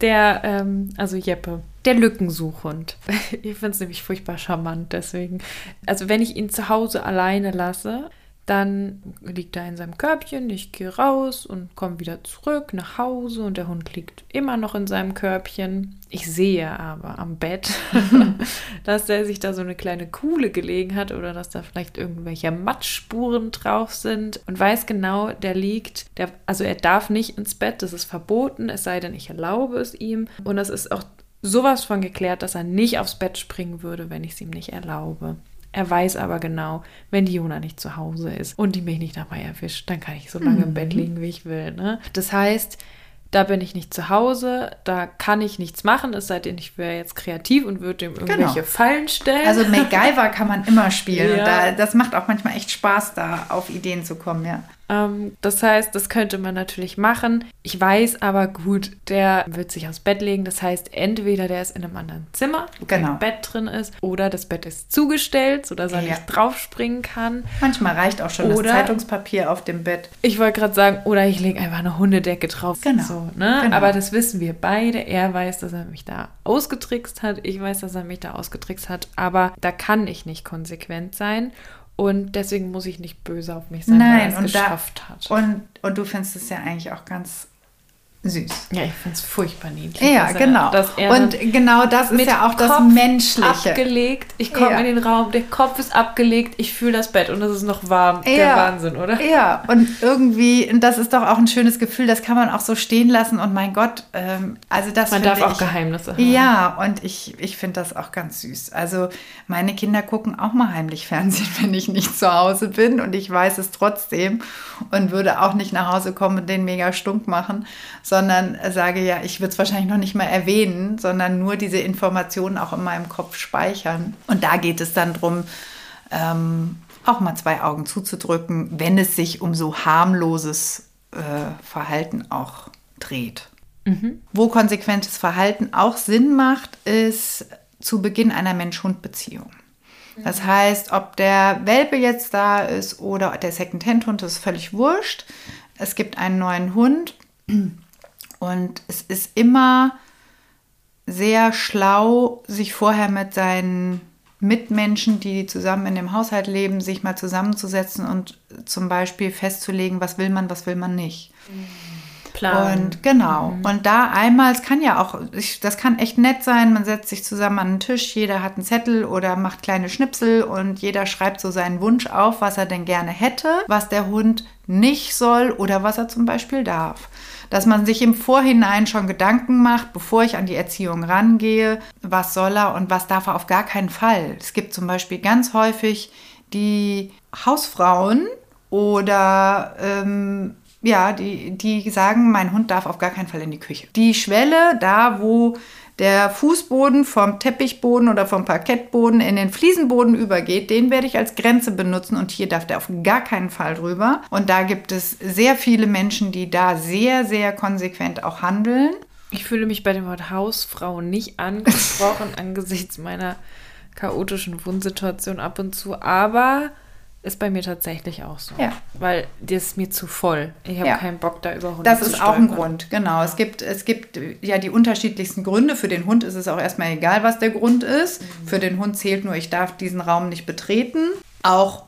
Der, ähm, also Jeppe, der Lückensuchhund. <laughs> Ich finde es nämlich furchtbar charmant, deswegen. Also wenn ich ihn zu Hause alleine lasse, dann liegt er in seinem Körbchen, ich gehe raus und komme wieder zurück nach Hause und der Hund liegt immer noch in seinem Körbchen. Ich sehe aber am Bett, <laughs> dass der sich da so eine kleine Kuhle gelegen hat oder dass da vielleicht irgendwelche Matschspuren drauf sind und weiß genau, der liegt, der, also er darf nicht ins Bett, das ist verboten, es sei denn, ich erlaube es ihm. Und es ist auch sowas von geklärt, dass er nicht aufs Bett springen würde, wenn ich es ihm nicht erlaube. Er weiß aber genau, wenn die Jona nicht zu Hause ist und die mich nicht dabei erwischt, dann kann ich so lange im Bett liegen, wie ich will. Ne? Das heißt, da bin ich nicht zu Hause, da kann ich nichts machen, es sei denn, ich wäre jetzt kreativ und würde ihm irgendwelche Fallen stellen. Also MacGyver kann man immer spielen. <laughs> Ja. da, das macht auch manchmal echt Spaß, da auf Ideen zu kommen, ja. Ähm, das heißt, das könnte man natürlich machen. Ich weiß aber gut, der wird sich aufs Bett legen. Das heißt, entweder der ist in einem anderen Zimmer, wo Genau. kein Bett drin ist, oder das Bett ist zugestellt, sodass er Ja. nicht draufspringen kann. Manchmal reicht auch schon Oder- das Zeitungspapier auf dem Bett. Ich wollte gerade sagen, oder ich lege einfach eine Hundedecke drauf. Genau. So, ne? Genau. Aber das wissen wir beide. Er weiß, dass er mich da ausgetrickst hat. Ich weiß, dass er mich da ausgetrickst hat. Aber da kann ich nicht konsequent sein. Und deswegen muss ich nicht böse auf mich sein, weil er Nein, es und, da, geschafft hat. und, und du findest es ja eigentlich auch ganz süß. Ja, ich finde es furchtbar niedlich. Ja, er- genau. Er und genau das ist ja auch das Kopf Menschliche. abgelegt. Ich komme Ja. in den Raum, der Kopf ist abgelegt, ich fühle das Bett und es ist noch warm. Der Ja. Wahnsinn, oder? Ja, und irgendwie, das ist doch auch ein schönes Gefühl, das kann man auch so stehen lassen. Und mein Gott, ähm, also das Man darf auch ich, Geheimnisse haben. Ja, und ich, ich finde das auch ganz süß. Also meine Kinder gucken auch mal heimlich Fernsehen, <laughs> wenn ich nicht zu Hause bin und ich weiß es trotzdem und würde auch nicht nach Hause kommen und den mega stunk machen, sondern sage ja, ich würde es wahrscheinlich noch nicht mal erwähnen, sondern nur diese Informationen auch in meinem Kopf speichern. Und da geht es dann drum, ähm, auch mal zwei Augen zuzudrücken, wenn es sich um so harmloses äh, Verhalten auch dreht. Wo konsequentes Verhalten auch Sinn macht, ist zu Beginn einer Mensch-Hund-Beziehung. Das heißt, ob der Welpe jetzt da ist oder der Second-Hand-Hund, das ist völlig wurscht. Es gibt einen neuen Hund und es ist immer sehr schlau, sich vorher mit seinen Mitmenschen, die zusammen in dem Haushalt leben, sich mal zusammenzusetzen und zum Beispiel festzulegen, was will man, was will man nicht. Plan. Und genau. Mhm. Und da einmal, es kann ja auch, ich, das kann echt nett sein. Man setzt sich zusammen an den Tisch, jeder hat einen Zettel oder macht kleine Schnipsel und jeder schreibt so seinen Wunsch auf, was er denn gerne hätte, was der Hund nicht soll oder was er zum Beispiel darf dass man sich im Vorhinein schon Gedanken macht, bevor ich an die Erziehung rangehe, was soll er und was darf er auf gar keinen Fall. Es gibt zum Beispiel ganz häufig die Hausfrauen oder ähm, ja, die, die sagen, mein Hund darf auf gar keinen Fall in die Küche. Die Schwelle, da wo der Fußboden vom Teppichboden oder vom Parkettboden in den Fliesenboden übergeht, den werde ich als Grenze benutzen und hier darf der auf gar keinen Fall drüber. Und da gibt es sehr viele Menschen, die da sehr, sehr konsequent auch handeln. Ich fühle mich bei dem Wort Hausfrau nicht angesprochen <laughs> angesichts meiner chaotischen Wohnsituation ab und zu, aber ist bei mir tatsächlich auch so. Ja. Weil das ist mir zu voll. Ich habe ja. keinen Bock da über Hunde Das ist auch ein Grund, genau. Es gibt, es gibt ja die unterschiedlichsten Gründe. Für den Hund ist es auch erstmal egal, was der Grund ist. Mhm. Für den Hund zählt nur, ich darf diesen Raum nicht betreten. Auch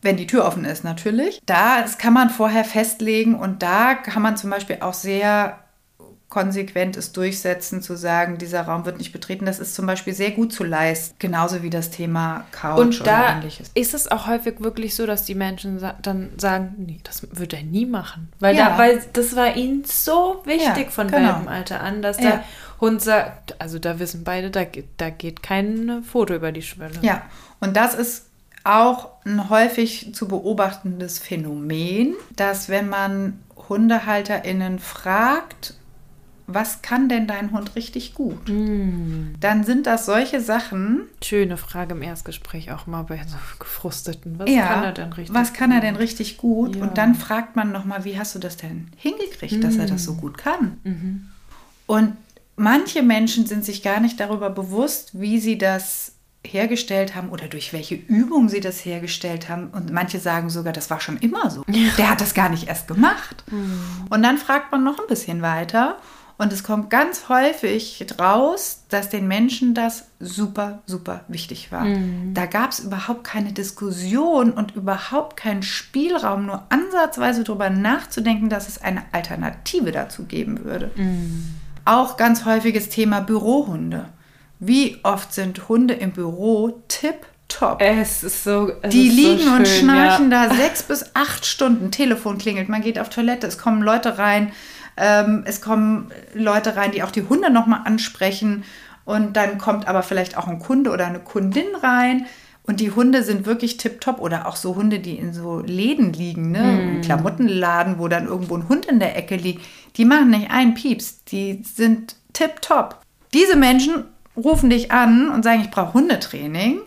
wenn die Tür offen ist natürlich. Da das kann man vorher festlegen und da kann man zum Beispiel auch sehr konsequentes Durchsetzen, zu sagen, dieser Raum wird nicht betreten, das ist zum Beispiel sehr gut zu leisten. Genauso wie das Thema Couch und da ähnliches. Ist es auch häufig wirklich so, dass die Menschen dann sagen, nee, das wird er nie machen. Weil, ja. da, weil das war ihnen so wichtig ja, von genau. Alter an, dass ja. der Hund sagt, also da wissen beide, da, da geht kein Foto über die Schwelle. Ja, und das ist auch ein häufig zu beobachtendes Phänomen, dass wenn man HundehalterInnen fragt, was kann denn dein Hund richtig gut? Mm. Dann sind das solche Sachen. Schöne Frage im Erstgespräch auch mal bei so <laughs> gefrusteten. Was ja, kann er denn richtig Was kann er denn richtig gut? Ja. Und dann fragt man nochmal, wie hast du das denn hingekriegt, mm. dass er das so gut kann? Mhm. Und manche Menschen sind sich gar nicht darüber bewusst, wie sie das hergestellt haben oder durch welche Übung sie das hergestellt haben. Und manche sagen sogar, das war schon immer so. Der hat das gar nicht erst gemacht. Mhm. Und dann fragt man noch ein bisschen weiter und es kommt ganz häufig raus, dass den Menschen das super, super wichtig war. Mhm. Da gab es überhaupt keine Diskussion und überhaupt keinen Spielraum, nur ansatzweise darüber nachzudenken, dass es eine Alternative dazu geben würde. Mhm. Auch ganz häufiges Thema Bürohunde. Wie oft sind Hunde im Büro tipp top. Es ist so. Es die ist liegen so schön, und schnarchen ja. da sechs bis acht Stunden. Telefon klingelt, man geht auf Toilette, es kommen Leute rein. Ähm, es kommen Leute rein, die auch die Hunde nochmal ansprechen. Und dann kommt aber vielleicht auch ein Kunde oder eine Kundin rein. Und die Hunde sind wirklich tipptopp. Oder auch so Hunde, die in so Läden liegen, ne? Mm. Klamottenladen, wo dann irgendwo ein Hund in der Ecke liegt. Die machen nicht einen Pieps. Die sind tipptopp. Diese Menschen rufen dich an und sagen, ich brauche Hundetraining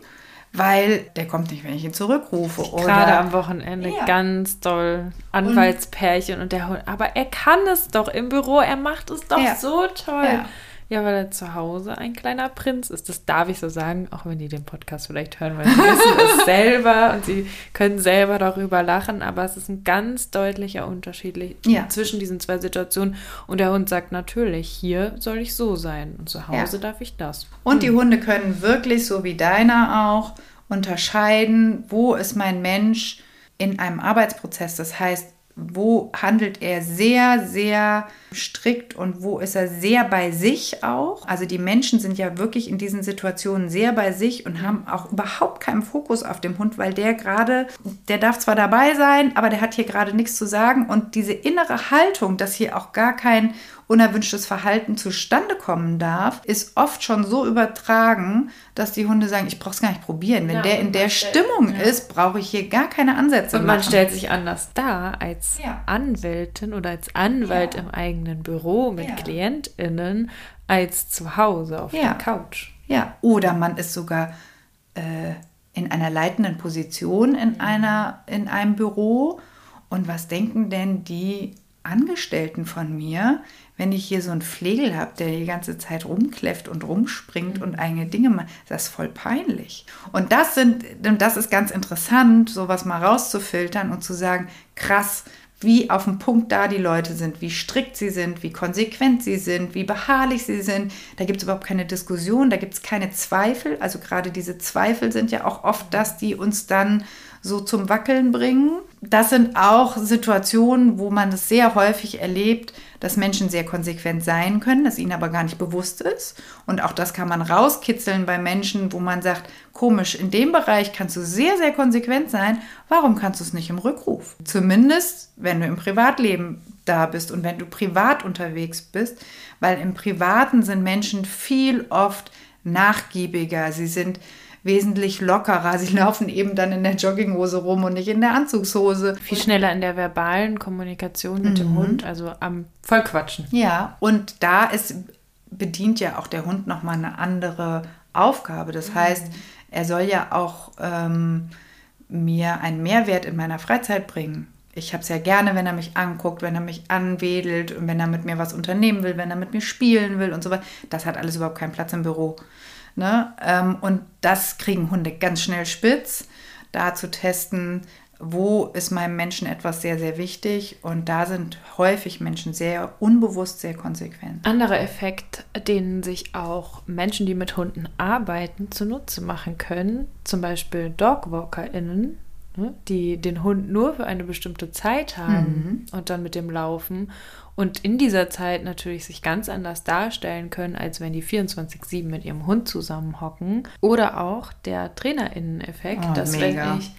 weil der kommt nicht, wenn ich ihn zurückrufe. Gerade am Wochenende ja. ganz doll Anwaltspärchen und, und, der Hund. Aber er kann es doch im Büro, er macht es doch ja. so toll. Ja. Ja. weil er zu Hause ein kleiner Prinz ist. Das darf ich so sagen, auch wenn die den Podcast vielleicht hören, weil sie wissen es <laughs> selber und sie können selber darüber lachen. Aber es ist ein ganz deutlicher Unterschied zwischen diesen zwei Situationen. Und der Hund sagt natürlich, hier soll ich so sein und zu Hause darf ich das. Und hm. die Hunde können wirklich, so wie deiner auch, unterscheiden, wo ist mein Mensch in einem Arbeitsprozess. Das heißt, wo handelt er sehr, sehr strikt und wo ist er sehr bei sich auch. Also die Menschen sind ja wirklich in diesen Situationen sehr bei sich und haben auch überhaupt keinen Fokus auf dem Hund, weil der gerade, der darf zwar dabei sein, aber der hat hier gerade nichts zu sagen und diese innere Haltung, dass hier auch gar kein unerwünschtes Verhalten zustande kommen darf, ist oft schon so übertragen, dass die Hunde sagen, ich brauche es gar nicht probieren. Wenn ja, der in der Stimmung ja. ist, brauche ich hier gar keine Ansätze. Und man machen. stellt sich anders dar als ja. Anwältin oder als Anwalt im eigenen Büro mit KlientInnen als zu Hause auf der Couch. Ja, oder man ist sogar äh, in einer leitenden Position in, einer, in einem Büro. Und was denken denn die Angestellten von mir, wenn ich hier so einen Flegel habe, der die ganze Zeit rumkläfft und rumspringt und eigene Dinge macht, das ist voll peinlich. Und das sind, und das ist ganz interessant, sowas mal rauszufiltern und zu sagen, krass, wie auf dem Punkt da die Leute sind, wie strikt sie sind, wie konsequent sie sind, wie beharrlich sie sind. Da gibt es überhaupt keine Diskussion, da gibt es keine Zweifel. Also gerade diese Zweifel sind ja auch oft das, die uns dann so zum Wackeln bringen. das sind auch Situationen, wo man es sehr häufig erlebt, dass Menschen sehr konsequent sein können, das ihnen aber gar nicht bewusst ist. Und auch das kann man rauskitzeln bei Menschen, wo man sagt, komisch, in dem Bereich kannst du sehr, sehr konsequent sein. Warum kannst du es nicht im Rückruf? Zumindest, wenn du im Privatleben da bist und wenn du privat unterwegs bist, weil im Privaten sind Menschen viel oft nachgiebiger. Sie sind wesentlich lockerer. Sie laufen eben dann in der Jogginghose rum und nicht in der Anzugshose. Viel schneller in der verbalen Kommunikation mit mhm. dem Hund, also am Vollquatschen. Ja, und da ist, bedient ja auch der Hund nochmal eine andere Aufgabe. Das mhm. heißt, er soll ja auch ähm, mir einen Mehrwert in meiner Freizeit bringen. Ich habe es ja gerne, wenn er mich anguckt, wenn er mich anwedelt und wenn er mit mir was unternehmen will, wenn er mit mir spielen will und so weiter. Das hat alles überhaupt keinen Platz im Büro. Ne? Ähm, und das kriegen Hunde ganz schnell spitz, da zu testen, wo ist meinem Menschen etwas sehr, sehr wichtig. Und da sind häufig Menschen sehr unbewusst, sehr konsequent. Anderer Effekt, den sich auch Menschen, die mit Hunden arbeiten, zunutze machen können, zum Beispiel DogwalkerInnen, ne, die den Hund nur für eine bestimmte Zeit haben mhm. und dann mit dem laufen und in dieser Zeit natürlich sich ganz anders darstellen können, als wenn die 24-7 mit ihrem Hund zusammenhocken. Oder auch der Trainerinnen-Effekt, oh, dass, wenn ich,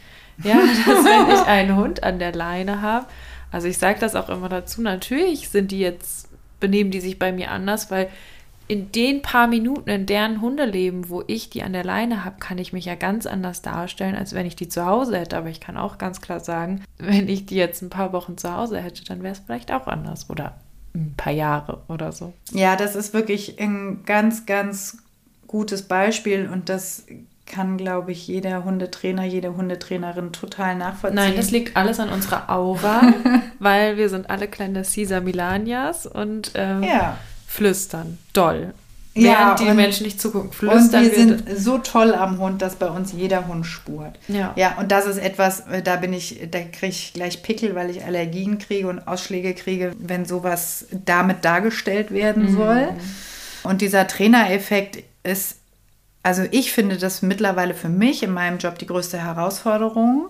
ja, <laughs> dass wenn ich einen Hund an der Leine habe, also ich sage das auch immer dazu, natürlich sind die jetzt, benehmen die sich bei mir anders, weil in den paar Minuten in deren Hundeleben, wo ich die an der Leine habe, kann ich mich ja ganz anders darstellen, als wenn ich die zu Hause hätte. Aber ich kann auch ganz klar sagen, wenn ich die jetzt ein paar Wochen zu Hause hätte, dann wäre es vielleicht auch anders oder ein paar Jahre oder so. Ja, das ist wirklich ein ganz, ganz gutes Beispiel und das kann, glaube ich, jeder Hundetrainer, jede Hundetrainerin total nachvollziehen. Nein, das liegt alles an unserer Aura, <laughs> weil wir sind alle kleine Caesar Milanias und ähm, ja flüstern. Doll. Ja, Während die Menschen nicht zugucken, flüstern. Und wir sind so toll am Hund, dass bei uns jeder Hund spurt. Ja. Ja, und das ist etwas, äh, da bin ich, da kriege ich gleich Pickel, weil ich Allergien kriege und Ausschläge kriege, wenn sowas damit dargestellt werden mhm. soll. Und dieser Trainereffekt ist, also ich finde das mittlerweile für mich in meinem Job die größte Herausforderung.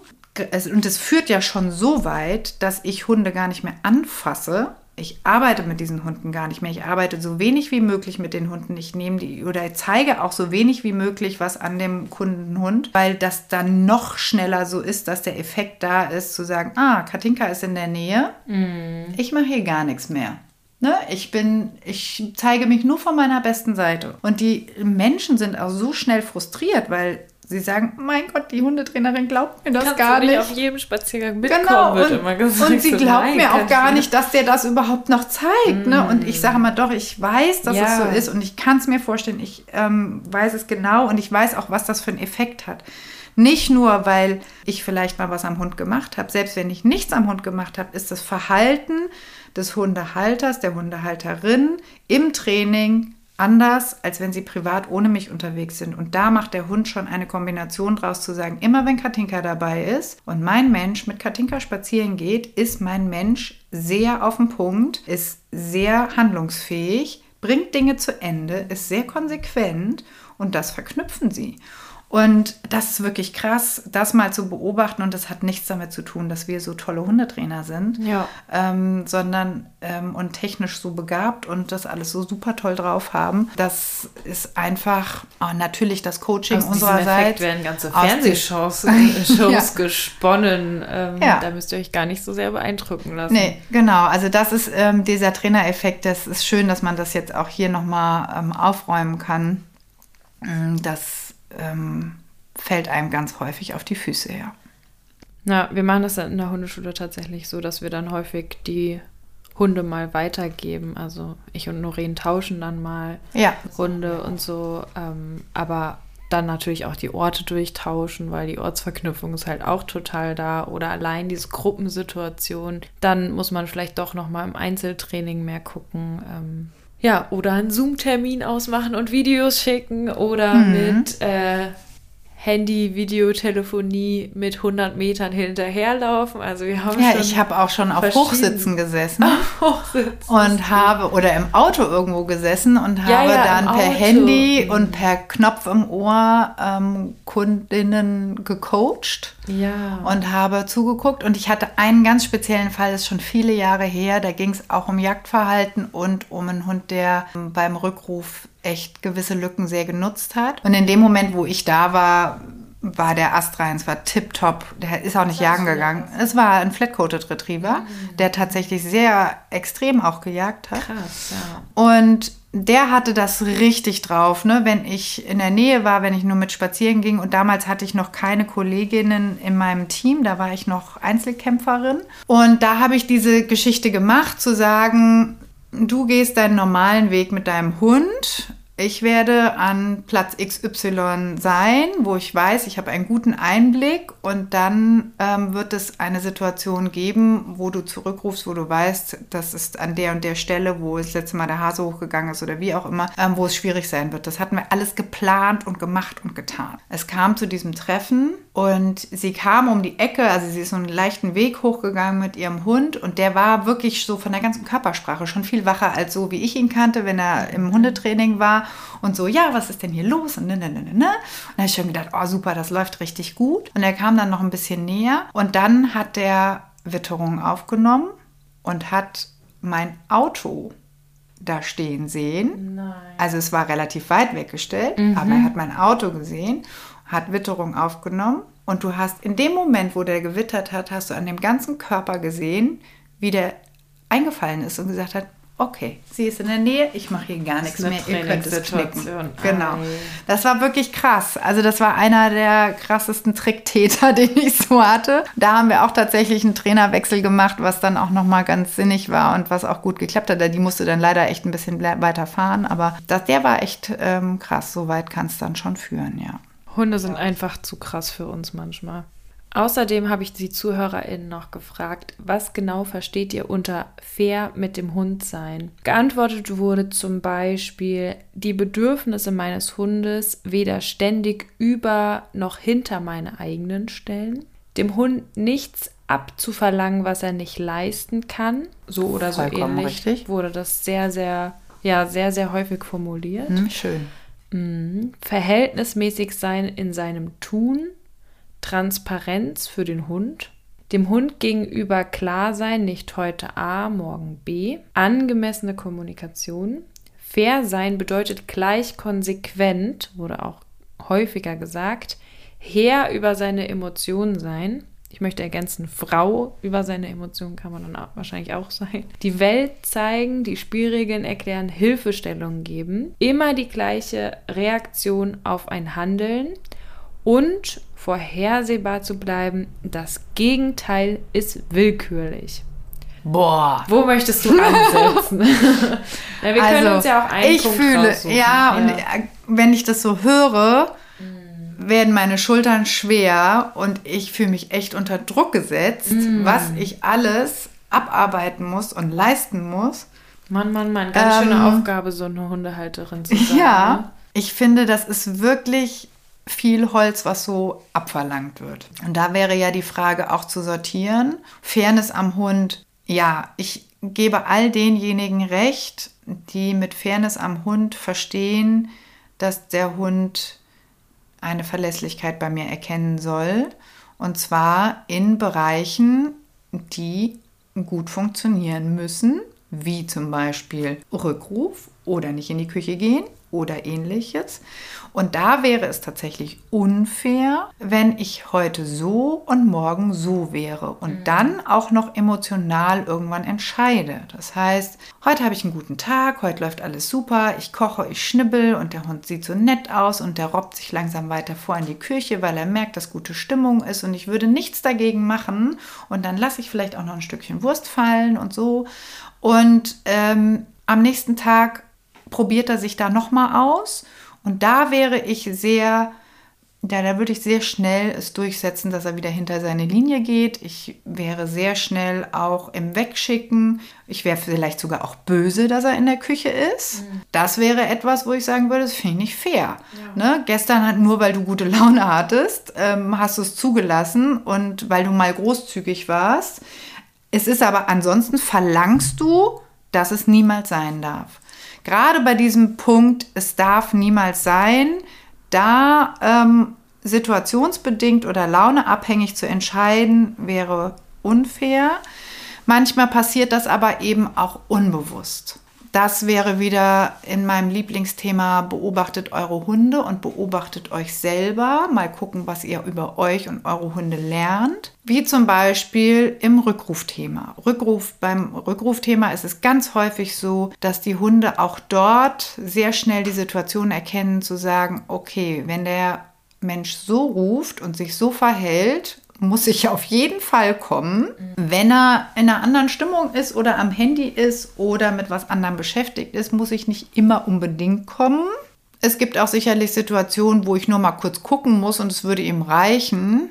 Und es führt ja schon so weit, dass ich Hunde gar nicht mehr anfasse ich arbeite mit diesen Hunden gar nicht mehr. Ich arbeite so wenig wie möglich mit den Hunden. Ich nehme die oder zeige auch so wenig wie möglich was an dem Kundenhund, weil das dann noch schneller so ist, dass der Effekt da ist, zu sagen, ah, Katinka ist in der Nähe. Mm. Ich mache hier gar nichts mehr. Ne? Ich bin, ich zeige mich nur von meiner besten Seite. Und die Menschen sind auch so schnell frustriert, weil Sie sagen, mein Gott, die Hundetrainerin glaubt mir das Kannst gar du nicht. auf jedem Spaziergang mitkommen, genau. wird und, immer gesagt. Und sie so, glaubt nein, mir auch gar nicht, dass der das überhaupt noch zeigt. Mm. Ne? Und ich sage mal, doch, ich weiß, dass ja. es so ist und ich kann es mir vorstellen. Ich ähm, weiß es genau und ich weiß auch, was das für einen Effekt hat. Nicht nur, weil ich vielleicht mal was am Hund gemacht habe. Selbst wenn ich nichts am Hund gemacht habe, ist das Verhalten des Hundehalters, der Hundehalterin im Training anders, als wenn sie privat ohne mich unterwegs sind. Und da macht der Hund schon eine Kombination draus zu sagen, immer wenn Katinka dabei ist und mein Mensch mit Katinka spazieren geht, ist mein Mensch sehr auf den Punkt, ist sehr handlungsfähig, bringt Dinge zu Ende, ist sehr konsequent und das verknüpfen sie. Und das ist wirklich krass, das mal zu beobachten. Und das hat nichts damit zu tun, dass wir so tolle Hundetrainer sind, ja. ähm, sondern ähm, und technisch so begabt und das alles so super toll drauf haben. Das ist einfach oh, natürlich das Coaching aus unsererseits. werden ganze Fernsehshows <laughs> Shows ja. gesponnen. Ähm, ja. Da müsst ihr euch gar nicht so sehr beeindrucken lassen. Nee, genau. Also das ist ähm, dieser Trainereffekt. Das ist schön, dass man das jetzt auch hier nochmal ähm, aufräumen kann. Mm, das ähm, fällt einem ganz häufig auf die Füße her. Na, wir machen das in der Hundeschule tatsächlich so, dass wir dann häufig die Hunde mal weitergeben. Also ich und Noreen tauschen dann mal ja. Hunde und so. Ähm, aber dann natürlich auch die Orte durchtauschen, weil die Ortsverknüpfung ist halt auch total da. Oder allein diese Gruppensituation. Dann muss man vielleicht doch noch mal im Einzeltraining mehr gucken. Ähm, ja, oder einen Zoom-Termin ausmachen und Videos schicken oder mhm. mit äh, Handy, Videotelefonie mit 100 Metern hinterherlaufen. Also wir haben ja, ich habe auch schon auf Hochsitzen gesessen <laughs> Hochsitzen. und habe oder im Auto irgendwo gesessen und Ja, habe ja, dann per Auto. Handy Mhm. und per Knopf im Ohr ähm, Kundinnen gecoacht ja. und habe zugeguckt. Und ich hatte einen ganz speziellen Fall, das ist schon viele Jahre her. Da ging es auch um Jagdverhalten und um einen Hund, der ähm, beim Rückruf echt gewisse Lücken sehr genutzt hat. Und in dem Moment, wo ich da war, war der Ast rein, es war tipptopp. Der ist auch nicht jagen gegangen. Es war ein Flat-Coated Retriever, der tatsächlich sehr extrem auch gejagt hat. Krass, ja. Und der hatte das richtig drauf, ne? wenn ich in der Nähe war, wenn ich nur mit spazieren ging. Und damals hatte ich noch keine Kolleginnen in meinem Team, da war ich noch Einzelkämpferin. Und da habe ich diese Geschichte gemacht, zu sagen, du gehst deinen normalen Weg mit deinem Hund. Ich werde an Platz XY sein, wo ich weiß, ich habe einen guten Einblick und dann ähm, wird es eine Situation geben, wo du zurückrufst, wo du weißt, das ist an der und der Stelle, wo das letzte Mal der Hase hochgegangen ist oder wie auch immer, ähm, wo es schwierig sein wird. Das hatten wir alles geplant und gemacht und getan. Es kam zu diesem Treffen und sie kam um die Ecke, also sie ist so einen leichten Weg hochgegangen mit ihrem Hund und der war wirklich so von der ganzen Körpersprache schon viel wacher als so, wie ich ihn kannte, wenn er im Hundetraining war und so, ja, was ist denn hier los? Und ne, ne, ne, ne, ne. Und da habe ich schon gedacht, oh super, das läuft richtig gut. Und er kam dann noch ein bisschen näher und dann hat der Witterung aufgenommen und hat mein Auto da stehen sehen. Nein. Also es war relativ weit weggestellt, aber er hat mein Auto gesehen, hat Witterung aufgenommen und du hast in dem Moment, wo der gewittert hat, hast du an dem ganzen Körper gesehen, wie der eingefallen ist und gesagt hat, okay, sie ist in der Nähe, ich mache hier gar nichts mehr, ihr könnt es knicken. Genau. Das war wirklich krass. Also das war einer der krassesten Tricktäter, <laughs> den ich so hatte. Da haben wir auch tatsächlich einen Trainerwechsel gemacht, was dann auch nochmal ganz sinnig war und was auch gut geklappt hat. Die musste dann leider echt ein bisschen weiter fahren, aber das, der war echt ähm, krass. So weit kann es dann schon führen, ja. Hunde sind einfach zu krass für uns manchmal. Außerdem habe ich die ZuhörerInnen noch gefragt, was genau versteht ihr unter fair mit dem Hund sein? Geantwortet wurde zum Beispiel, die Bedürfnisse meines Hundes weder ständig über noch hinter meine eigenen stellen, dem Hund nichts abzuverlangen, was er nicht leisten kann, so oder so Vollkommen ähnlich, richtig. wurde das sehr, sehr, ja, sehr, sehr häufig formuliert. Hm, schön. Mhm. Verhältnismäßig sein in seinem Tun, Transparenz für den Hund, dem Hund gegenüber klar sein, nicht heute A, morgen B, angemessene Kommunikation, fair sein bedeutet gleich konsequent, wurde auch häufiger gesagt, Herr über seine Emotionen sein. Ich möchte ergänzen, Frau über seine Emotionen kann man dann auch, wahrscheinlich auch sein. Die Welt zeigen, die Spielregeln erklären, Hilfestellungen geben. Immer die gleiche Reaktion auf ein Handeln und vorhersehbar zu bleiben. Das Gegenteil ist willkürlich. Boah. Wo möchtest du ansetzen? <laughs> ja, wir können uns ja auch einen Also, ich Punkt fühle, raussuchen. ja, und äh, wenn ich das so höre, werden meine Schultern schwer und ich fühle mich echt unter Druck gesetzt, Mm. was ich alles abarbeiten muss und leisten muss. Mann, Mann, Mann, ganz schöne Ähm, Aufgabe, so eine Hundehalterin zu <laughs> sein. ne? Ja, ich finde, das ist wirklich viel Holz, was so abverlangt wird. Und da wäre ja die Frage auch zu sortieren. Fairness am Hund. Ja, ich gebe all denjenigen recht, die mit Fairness am Hund verstehen, dass der Hund eine Verlässlichkeit bei mir erkennen soll. Und zwar in Bereichen, die gut funktionieren müssen, wie zum Beispiel Rückruf oder nicht in die Küche gehen oder ähnliches. Und da wäre es tatsächlich unfair, wenn ich heute so und morgen so wäre und dann auch noch emotional irgendwann entscheide. Das heißt, heute habe ich einen guten Tag, heute läuft alles super, ich koche, ich schnibbel und der Hund sieht so nett aus und der robbt sich langsam weiter vor in die Küche, weil er merkt, dass gute Stimmung ist und ich würde nichts dagegen machen und dann lasse ich vielleicht auch noch ein Stückchen Wurst fallen und so. Und ähm, am nächsten Tag probiert er sich da nochmal aus. Und da wäre ich sehr Ja, da würde ich sehr schnell es durchsetzen, dass er wieder hinter seine Linie geht. Ich wäre sehr schnell auch im Wegschicken. Ich wäre vielleicht sogar auch böse, dass er in der Küche ist. Mhm. Das wäre etwas, wo ich sagen würde, das finde ich nicht fair. Ja. Ne? Gestern hat nur, weil du gute Laune hattest, ähm, hast du es zugelassen und weil du mal großzügig warst. Es ist aber ansonsten verlangst du, dass es niemals sein darf. Gerade bei diesem Punkt, es darf niemals sein, da ähm, situationsbedingt oder launeabhängig zu entscheiden, wäre unfair. Manchmal passiert das aber eben auch unbewusst. Das wäre wieder in meinem Lieblingsthema beobachtet eure Hunde und beobachtet euch selber. Mal gucken, was ihr über euch und eure Hunde lernt. Wie zum Beispiel im Rückrufthema. Rückruf, beim Rückrufthema ist es ganz häufig so, dass die Hunde auch dort sehr schnell die Situation erkennen, zu sagen, okay, wenn der Mensch so ruft und sich so verhält muss ich auf jeden Fall kommen. Wenn er in einer anderen Stimmung ist oder am Handy ist oder mit was anderem beschäftigt ist, muss ich nicht immer unbedingt kommen. Es gibt auch sicherlich Situationen, wo ich nur mal kurz gucken muss und es würde ihm reichen.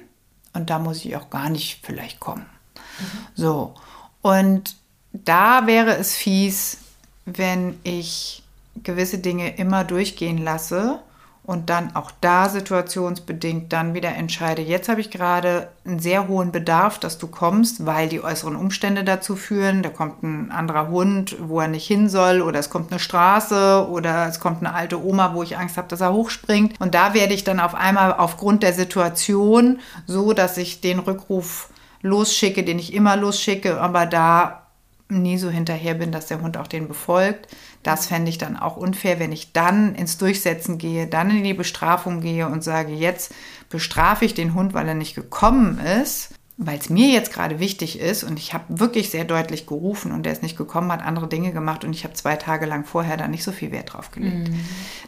Und da muss ich auch gar nicht vielleicht kommen. Mhm. So. Und da wäre es fies, wenn ich gewisse Dinge immer durchgehen lasse und dann auch da situationsbedingt dann wieder entscheide, jetzt habe ich gerade einen sehr hohen Bedarf, dass du kommst, weil die äußeren Umstände dazu führen, da kommt ein anderer Hund, wo er nicht hin soll oder es kommt eine Straße oder es kommt eine alte Oma, wo ich Angst habe, dass er hochspringt. Und da werde ich dann auf einmal aufgrund der Situation so, dass ich den Rückruf losschicke, den ich immer losschicke, aber da nie so hinterher bin, dass der Hund auch den befolgt. Das fände ich dann auch unfair, wenn ich dann ins Durchsetzen gehe, dann in die Bestrafung gehe und sage, jetzt bestrafe ich den Hund, weil er nicht gekommen ist, weil es mir jetzt gerade wichtig ist und ich habe wirklich sehr deutlich gerufen und der ist nicht gekommen, hat andere Dinge gemacht und ich habe zwei Tage lang vorher da nicht so viel Wert drauf gelegt. Mhm.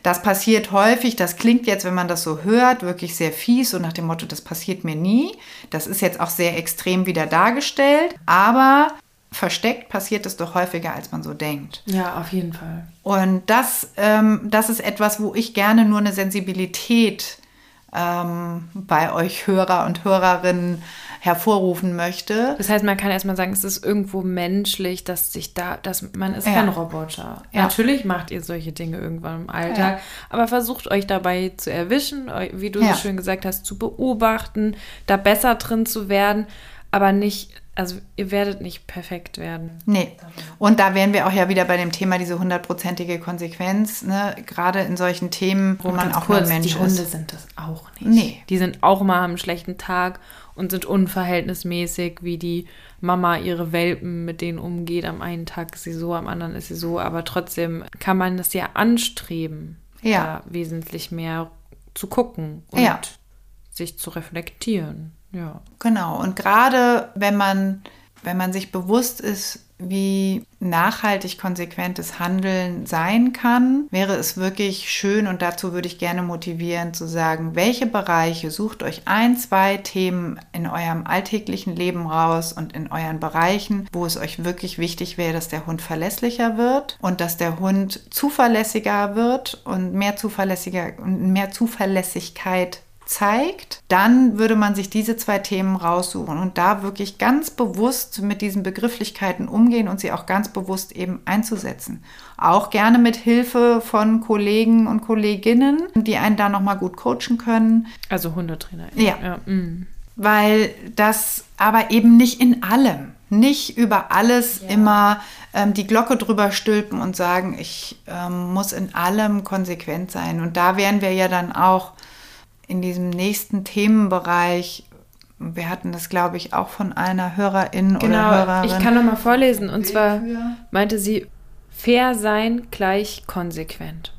Das passiert häufig, das klingt jetzt, wenn man das so hört, wirklich sehr fies und nach dem Motto, das passiert mir nie. Das ist jetzt auch sehr extrem wieder dargestellt, aber versteckt passiert es doch häufiger, als man so denkt. Ja, auf jeden Fall. Und das, ähm, das ist etwas, wo ich gerne nur eine Sensibilität ähm, bei euch Hörer und Hörerinnen hervorrufen möchte. Das heißt, man kann erstmal sagen, es ist irgendwo menschlich, dass sich da, dass man ist ja. kein Roboter. Ja. Natürlich macht ihr solche Dinge irgendwann im Alltag, ja. aber versucht euch dabei zu erwischen, wie du so schön gesagt hast, zu beobachten, da besser drin zu werden, aber nicht also ihr werdet nicht perfekt werden. Nee. Und da wären wir auch ja wieder bei dem Thema diese hundertprozentige Konsequenz, ne? gerade in solchen Themen, wo und man auch kurz, Mensch die ist. Die Hunde sind das auch nicht. Nee. Die sind auch mal am schlechten Tag und sind unverhältnismäßig, wie die Mama ihre Welpen mit denen umgeht. Am einen Tag ist sie so, am anderen ist sie so, aber trotzdem kann man das ja anstreben, ja. wesentlich mehr zu gucken und ja. sich zu reflektieren. Ja. Genau. Und gerade wenn man, wenn man sich bewusst ist, wie nachhaltig konsequentes Handeln sein kann, wäre es wirklich schön und dazu würde ich gerne motivieren zu sagen, welche Bereiche sucht euch ein, zwei Themen in eurem alltäglichen Leben raus und in euren Bereichen, wo es euch wirklich wichtig wäre, dass der Hund verlässlicher wird und dass der Hund zuverlässiger wird und mehr zuverlässiger und mehr Zuverlässigkeit zeigt, dann würde man sich diese zwei Themen raussuchen und da wirklich ganz bewusst mit diesen Begrifflichkeiten umgehen und sie auch ganz bewusst eben einzusetzen. Auch gerne mit Hilfe von Kollegen und Kolleginnen, die einen da nochmal gut coachen können. Also Hundetrainer. Ja. ja. Mm. Weil das aber eben nicht in allem, nicht über alles ja. immer ähm, die Glocke drüber stülpen und sagen, ich ähm, muss in allem konsequent sein. Und da wären wir ja dann auch in diesem nächsten Themenbereich, wir hatten das, glaube ich, auch von einer Hörerin genau, oder Hörerin. Ich kann noch mal vorlesen. Und zwar meinte sie, fair sein gleich konsequent.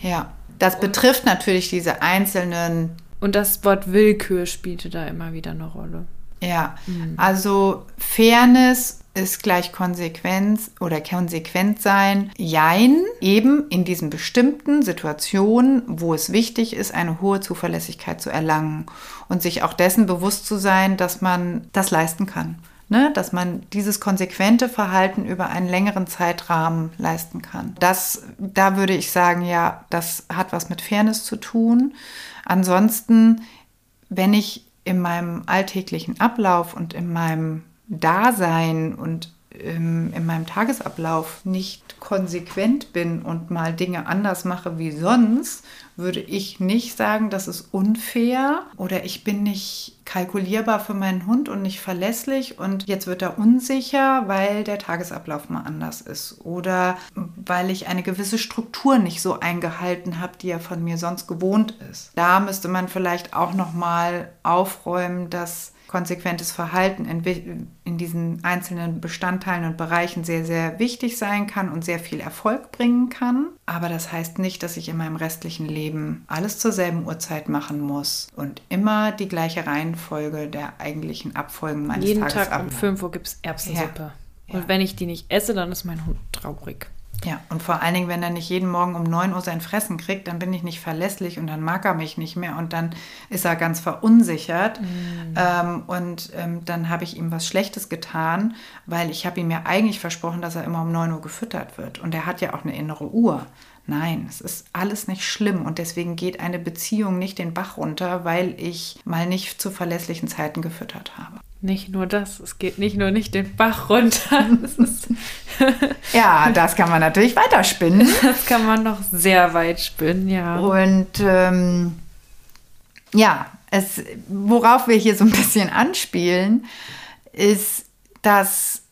Ja, das und, betrifft natürlich diese einzelnen. Und das Wort Willkür spielte da immer wieder eine Rolle. Ja, mhm. also Fairness ist gleich Konsequenz oder konsequent sein. Jein, eben in diesen bestimmten Situationen, wo es wichtig ist, eine hohe Zuverlässigkeit zu erlangen und sich auch dessen bewusst zu sein, dass man das leisten kann. Ne? Dass man dieses konsequente Verhalten über einen längeren Zeitrahmen leisten kann. Das, da würde ich sagen, ja, das hat was mit Fairness zu tun. Ansonsten, wenn ich in meinem alltäglichen Ablauf und in meinem Dasein und ähm, in meinem Tagesablauf nicht konsequent bin und mal Dinge anders mache wie sonst, würde ich nicht sagen, das ist unfair oder ich bin nicht kalkulierbar für meinen Hund und nicht verlässlich und jetzt wird er unsicher, weil der Tagesablauf mal anders ist oder weil ich eine gewisse Struktur nicht so eingehalten habe, die er von mir sonst gewohnt ist. Da müsste man vielleicht auch noch mal aufräumen, dass konsequentes Verhalten in, in, diesen einzelnen Bestandteilen und Bereichen sehr, sehr wichtig sein kann und sehr viel Erfolg bringen kann. Aber das heißt nicht, dass ich in meinem restlichen Leben alles zur selben Uhrzeit machen muss und immer die gleiche Reihenfolge der eigentlichen Abfolgen meines Jeden Tages Tag um 5 Uhr gibt es Erbsensuppe. Ja. Und ja. wenn ich die nicht esse, dann ist mein Hund traurig. Ja, und vor allen Dingen, wenn er nicht jeden Morgen um 9 Uhr sein Fressen kriegt, dann bin ich nicht verlässlich und dann mag er mich nicht mehr und dann ist er ganz verunsichert. Mhm. Ähm, und ähm, dann habe ich ihm was Schlechtes getan, weil ich habe ihm ja eigentlich versprochen, dass er immer um 9 Uhr gefüttert wird. Und er hat ja auch eine innere Uhr. Nein, es ist alles nicht schlimm und deswegen geht eine Beziehung nicht den Bach runter, weil ich mal nicht zu verlässlichen Zeiten gefüttert habe. Nicht nur das, es geht nicht nur nicht den Bach runter. <laughs> Das <laughs> ja, das kann man natürlich weiterspinnen. <laughs> Das kann man noch sehr weit spinnen, ja. Und ähm, ja, es, worauf wir hier so ein bisschen anspielen, ist, dass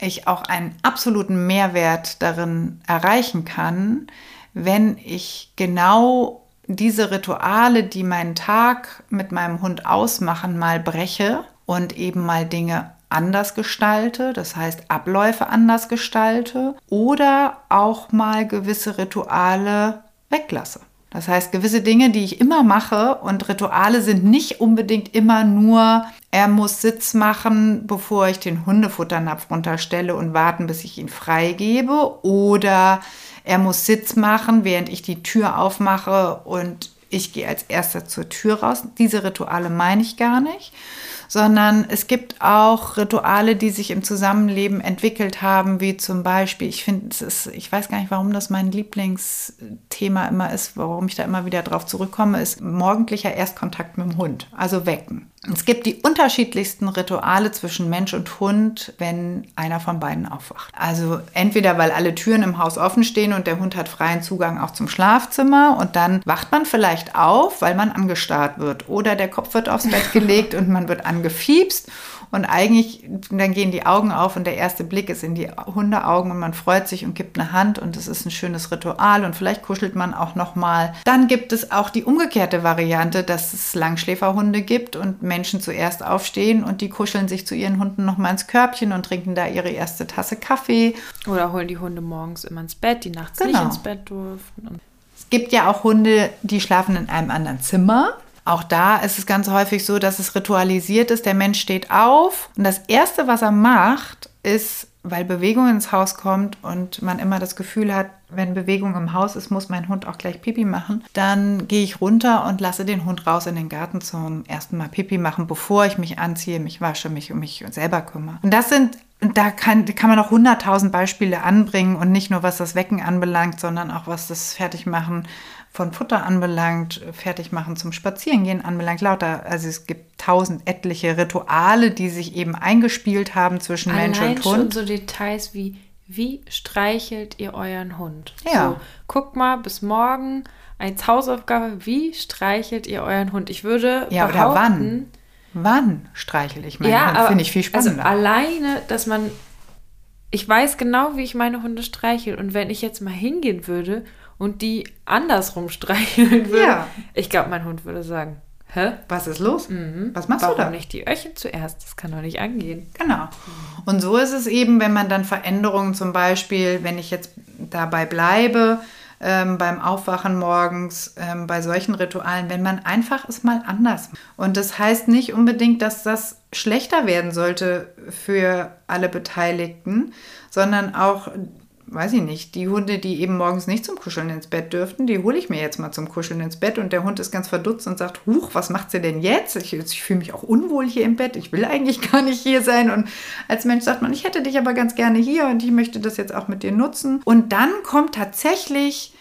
ich auch einen absoluten Mehrwert darin erreichen kann, wenn ich genau diese Rituale, die meinen Tag mit meinem Hund ausmachen, mal breche und eben mal Dinge anders gestalte, das heißt Abläufe anders gestalte oder auch mal gewisse Rituale weglasse. Das heißt, gewisse Dinge, die ich immer mache und Rituale sind nicht unbedingt immer nur, er muss Sitz machen, bevor ich den Hundefutternapf runterstelle und warten, bis ich ihn freigebe oder er muss Sitz machen, während ich die Tür aufmache und ich gehe als erster zur Tür raus. Diese Rituale meine ich gar nicht, sondern es gibt auch Rituale, die sich im Zusammenleben entwickelt haben, wie zum Beispiel, ich finde, ich weiß gar nicht, warum das mein Lieblingsthema immer ist, warum ich da immer wieder drauf zurückkomme, ist morgendlicher Erstkontakt mit dem Hund, also wecken. Es gibt die unterschiedlichsten Rituale zwischen Mensch und Hund, wenn einer von beiden aufwacht. Also entweder weil alle Türen im Haus offen stehen und der Hund hat freien Zugang auch zum Schlafzimmer und dann wacht man vielleicht auf, weil man angestarrt wird oder der Kopf wird aufs Bett <laughs> gelegt und man wird angefiebst und eigentlich, dann gehen die Augen auf und der erste Blick ist in die Hundeaugen und man freut sich und gibt eine Hand und es ist ein schönes Ritual und vielleicht kuschelt man auch noch mal. Dann gibt es auch die umgekehrte Variante, dass es Langschläferhunde gibt und Menschen zuerst aufstehen und die kuscheln sich zu ihren Hunden noch mal ins Körbchen und trinken da ihre erste Tasse Kaffee. Oder holen die Hunde morgens immer ins Bett, die nachts genau. nicht ins Bett durften. Es gibt ja auch Hunde, die schlafen in einem anderen Zimmer. Auch da ist es ganz häufig so, dass es ritualisiert ist. Der Mensch steht auf und das Erste, was er macht, ist, weil Bewegung ins Haus kommt und man immer das Gefühl hat, wenn Bewegung im Haus ist, muss mein Hund auch gleich Pipi machen. Dann gehe ich runter und lasse den Hund raus in den Garten zum ersten Mal Pipi machen, bevor ich mich anziehe, mich wasche, mich um mich selber kümmere. Und das sind da kann, kann man auch hunderttausend Beispiele anbringen und nicht nur was das Wecken anbelangt, sondern auch was das Fertigmachen von Futter anbelangt, Fertigmachen zum Spazierengehen anbelangt, lauter. Also es gibt tausend etliche Rituale, die sich eben eingespielt haben zwischen Allein Mensch und Hund. schon so Details wie, wie streichelt ihr euren Hund? Ja. So, guck mal, bis morgen als Hausaufgabe, wie streichelt ihr euren Hund? Ich würde ja, oder wann? Wann streichel ich meinen ja, Hund? Finde ich viel also spannender. Also alleine, dass man ich weiß genau, wie ich meine Hunde streichel. Und wenn ich jetzt mal hingehen würde und die andersrum <laughs> streicheln würde, ja. ich glaube, mein Hund würde sagen, Hä? Was ist los? Mhm. Was machst Warum du da? nicht die Öchen zuerst? Das kann doch nicht angehen. Genau. Und so ist es eben, wenn man dann Veränderungen zum Beispiel, wenn ich jetzt dabei bleibe, ähm, beim Aufwachen morgens, ähm, bei solchen Ritualen, wenn man einfach es mal anders macht. Und das heißt nicht unbedingt, dass das schlechter werden sollte für alle Beteiligten, sondern auch weiß ich nicht, die Hunde, die eben morgens nicht zum Kuscheln ins Bett dürften, die hole ich mir jetzt mal zum Kuscheln ins Bett und der Hund ist ganz verdutzt und sagt, huch, was macht sie denn jetzt? Ich, ich fühle mich auch unwohl hier im Bett, ich will eigentlich <laughs> gar nicht hier sein und als Mensch sagt man, ich hätte dich aber ganz gerne hier und ich möchte das jetzt auch mit dir nutzen. Und dann kommt tatsächlich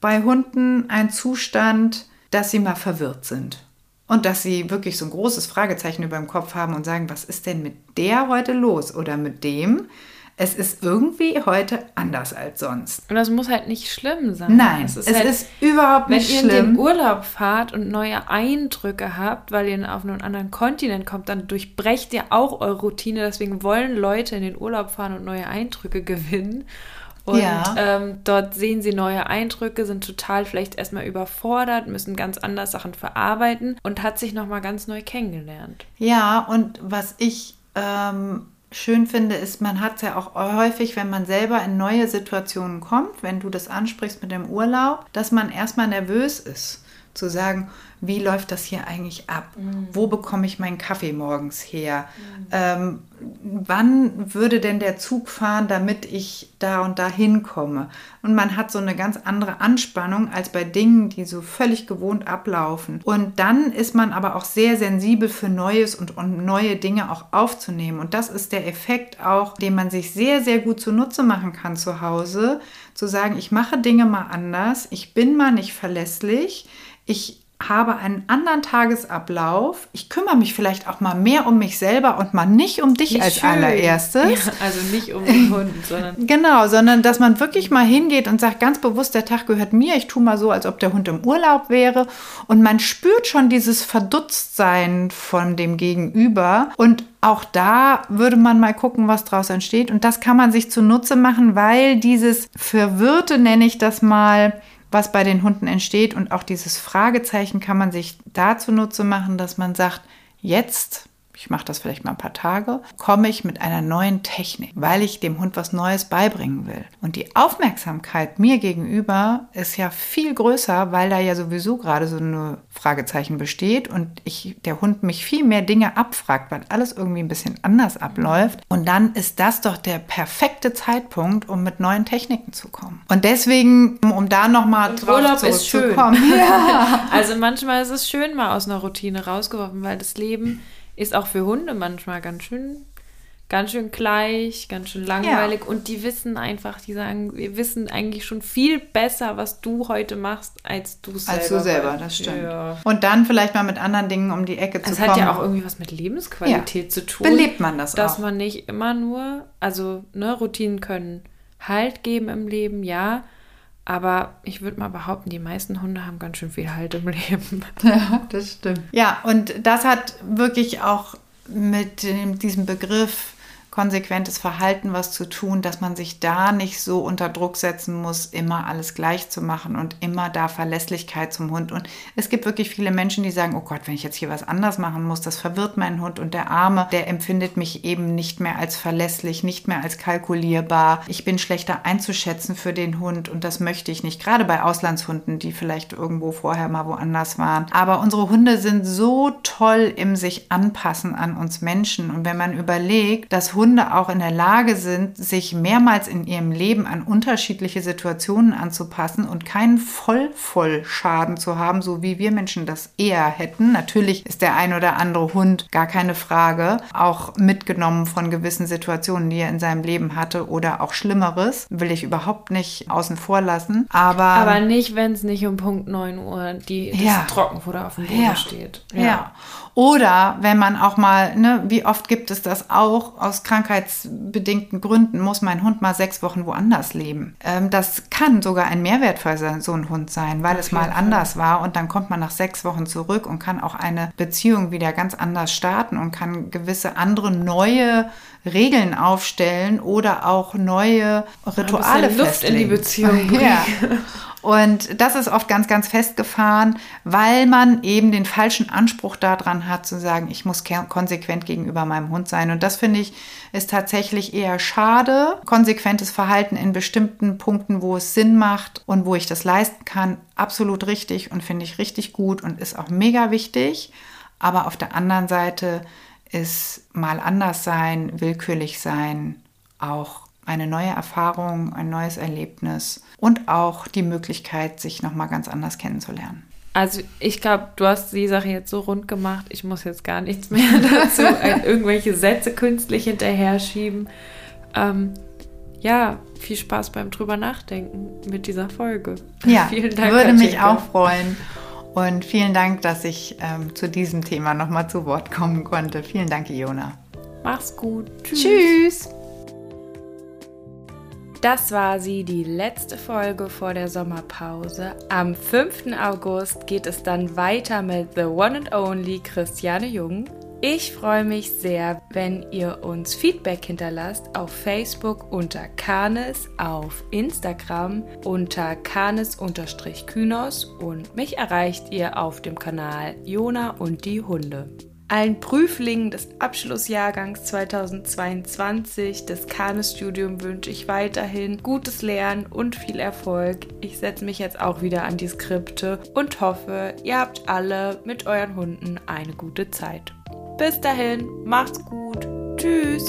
bei Hunden ein Zustand, dass sie mal verwirrt sind. Und dass sie wirklich so ein großes Fragezeichen über dem Kopf haben und sagen, was ist denn mit der heute los oder mit dem? Es ist irgendwie heute anders als sonst. Und das muss halt nicht schlimm sein. Nein, es ist, es halt, ist überhaupt nicht schlimm. Wenn ihr in den Urlaub fahrt und neue Eindrücke habt, weil ihr auf einen anderen Kontinent kommt, dann durchbrecht ihr auch eure Routine. Deswegen wollen Leute in den Urlaub fahren und neue Eindrücke gewinnen. Und ja. ähm, dort sehen sie neue Eindrücke, sind total vielleicht erstmal überfordert, müssen ganz anders Sachen verarbeiten und hat sich nochmal ganz neu kennengelernt. Ja, und was ich ähm, schön finde, ist, man hat es ja auch häufig, wenn man selber in neue Situationen kommt, wenn du das ansprichst mit dem Urlaub, dass man erstmal nervös ist. Zu sagen, wie läuft das hier eigentlich ab? Mhm. Wo bekomme ich meinen Kaffee morgens her? Mhm. Ähm, wann würde denn der Zug fahren, damit ich da und da hinkomme? Und man hat so eine ganz andere Anspannung als bei Dingen, die so völlig gewohnt ablaufen. Und dann ist man aber auch sehr sensibel für Neues und, und neue Dinge auch aufzunehmen. Und das ist der Effekt auch, den man sich sehr, sehr gut zunutze machen kann zu Hause, zu sagen, ich mache Dinge mal anders, ich bin mal nicht verlässlich, ich habe einen anderen Tagesablauf. Ich kümmere mich vielleicht auch mal mehr um mich selber und mal nicht um dich Wie als schön. allererstes. Ja, also nicht um den Hund, sondern. <laughs> Genau, sondern dass man wirklich mal hingeht und sagt ganz bewusst, der Tag gehört mir. Ich tue mal so, als ob der Hund im Urlaub wäre. Und man spürt schon dieses Verdutztsein von dem Gegenüber. Und auch da würde man mal gucken, was daraus entsteht. Und das kann man sich zunutze machen, weil dieses Verwirrte, nenne ich das mal, was bei den Hunden entsteht. Und auch dieses Fragezeichen kann man sich dazu nutze machen, dass man sagt, jetzt ich mache das vielleicht mal ein paar Tage, komme ich mit einer neuen Technik, weil ich dem Hund was Neues beibringen will. Und die Aufmerksamkeit mir gegenüber ist ja viel größer, weil da ja sowieso gerade so eine Fragezeichen besteht und ich, der Hund mich viel mehr Dinge abfragt, weil alles irgendwie ein bisschen anders abläuft. Und dann ist das doch der perfekte Zeitpunkt, um mit neuen Techniken zu kommen. Und deswegen, um da nochmal drauf Urlaub. Ist schön. Ja. <laughs> also manchmal ist es schön, mal aus einer Routine rausgeworfen, weil das Leben ist auch für Hunde manchmal ganz schön, ganz schön gleich, ganz schön langweilig. Ja. Und die wissen einfach, die sagen, wir wissen eigentlich schon viel besser, was du heute machst, als du selber. Als du selber, das stimmt. Ja. Und dann vielleicht mal mit anderen Dingen um die Ecke zu das kommen. Das hat ja auch irgendwie was mit Lebensqualität ja. zu tun. Belebt man das dass auch. Dass man nicht immer nur, also ne, Routinen können Halt geben im Leben, ja. Aber ich würde mal behaupten, die meisten Hunde haben ganz schön viel Halt im <laughs> Leben. Ja, das stimmt. Ja, und das hat wirklich auch mit diesem Begriff konsequentes Verhalten was zu tun, dass man sich da nicht so unter Druck setzen muss, immer alles gleich zu machen und immer da Verlässlichkeit zum Hund. Und es gibt wirklich viele Menschen, die sagen, oh Gott, wenn ich jetzt hier was anders machen muss, das verwirrt meinen Hund und der Arme, der empfindet mich eben nicht mehr als verlässlich, nicht mehr als kalkulierbar. Ich bin schlechter einzuschätzen für den Hund und das möchte ich nicht, gerade bei Auslandshunden, die vielleicht irgendwo vorher mal woanders waren. Aber unsere Hunde sind so toll im sich anpassen an uns Menschen und wenn man überlegt, dass Hunde Hunde auch in der Lage sind, sich mehrmals in ihrem Leben an unterschiedliche Situationen anzupassen und keinen Voll-Voll-Schaden zu haben, so wie wir Menschen das eher hätten. Natürlich ist der ein oder andere Hund, gar keine Frage, auch mitgenommen von gewissen Situationen, die er in seinem Leben hatte oder auch Schlimmeres, will ich überhaupt nicht außen vor lassen. Aber, Aber nicht, wenn es nicht um Punkt 9 Uhr die, das ja. Trockenfutter auf dem Boden ja. steht. Ja. ja. Oder wenn man auch mal, ne, wie oft gibt es das auch, aus krankheitsbedingten Gründen muss mein Hund mal sechs Wochen woanders leben. Ähm, das kann sogar ein Mehrwert für so einen Hund sein, weil es mal anders war und dann kommt man nach sechs Wochen zurück und kann auch eine Beziehung wieder ganz anders starten und kann gewisse andere neue Regeln aufstellen oder auch neue Rituale Luft festlegen. in die Beziehung <laughs> bringen. Ja. Und das ist oft ganz, ganz festgefahren, weil man eben den falschen Anspruch daran hat, zu sagen, ich muss konsequent gegenüber meinem Hund sein. Und das finde ich ist tatsächlich eher schade. Konsequentes Verhalten in bestimmten Punkten, wo es Sinn macht und wo ich das leisten kann, absolut richtig und finde ich richtig gut und ist auch mega wichtig. Aber auf der anderen Seite ist mal anders sein, willkürlich sein auch eine neue Erfahrung, ein neues Erlebnis und auch die Möglichkeit, sich nochmal ganz anders kennenzulernen. Also ich glaube, du hast die Sache jetzt so rund gemacht, ich muss jetzt gar nichts mehr <laughs> dazu, irgendwelche Sätze künstlich hinterher schieben. Ähm, ja, viel Spaß beim drüber nachdenken mit dieser Folge. Ja, <laughs> vielen Dank. Würde mich auch freuen. Und vielen Dank, dass ich ähm, zu diesem Thema nochmal zu Wort kommen konnte. Vielen Dank, Iona. Mach's gut. Tschüss. Tschüss. Das war sie, die letzte Folge vor der Sommerpause. Am 5. August geht es dann weiter mit The One and Only Christiane Jung. Ich freue mich sehr, wenn ihr uns Feedback hinterlasst auf Facebook unter Kanes, auf Instagram unter Kanes-Kynos und mich erreicht ihr auf dem Kanal Jona und die Hunde. Allen Prüflingen des Abschlussjahrgangs 2022 des Kanes-Studium wünsche ich weiterhin gutes Lernen und viel Erfolg. Ich setze mich jetzt auch wieder an die Skripte und hoffe, ihr habt alle mit euren Hunden eine gute Zeit. Bis dahin, macht's gut. Tschüss.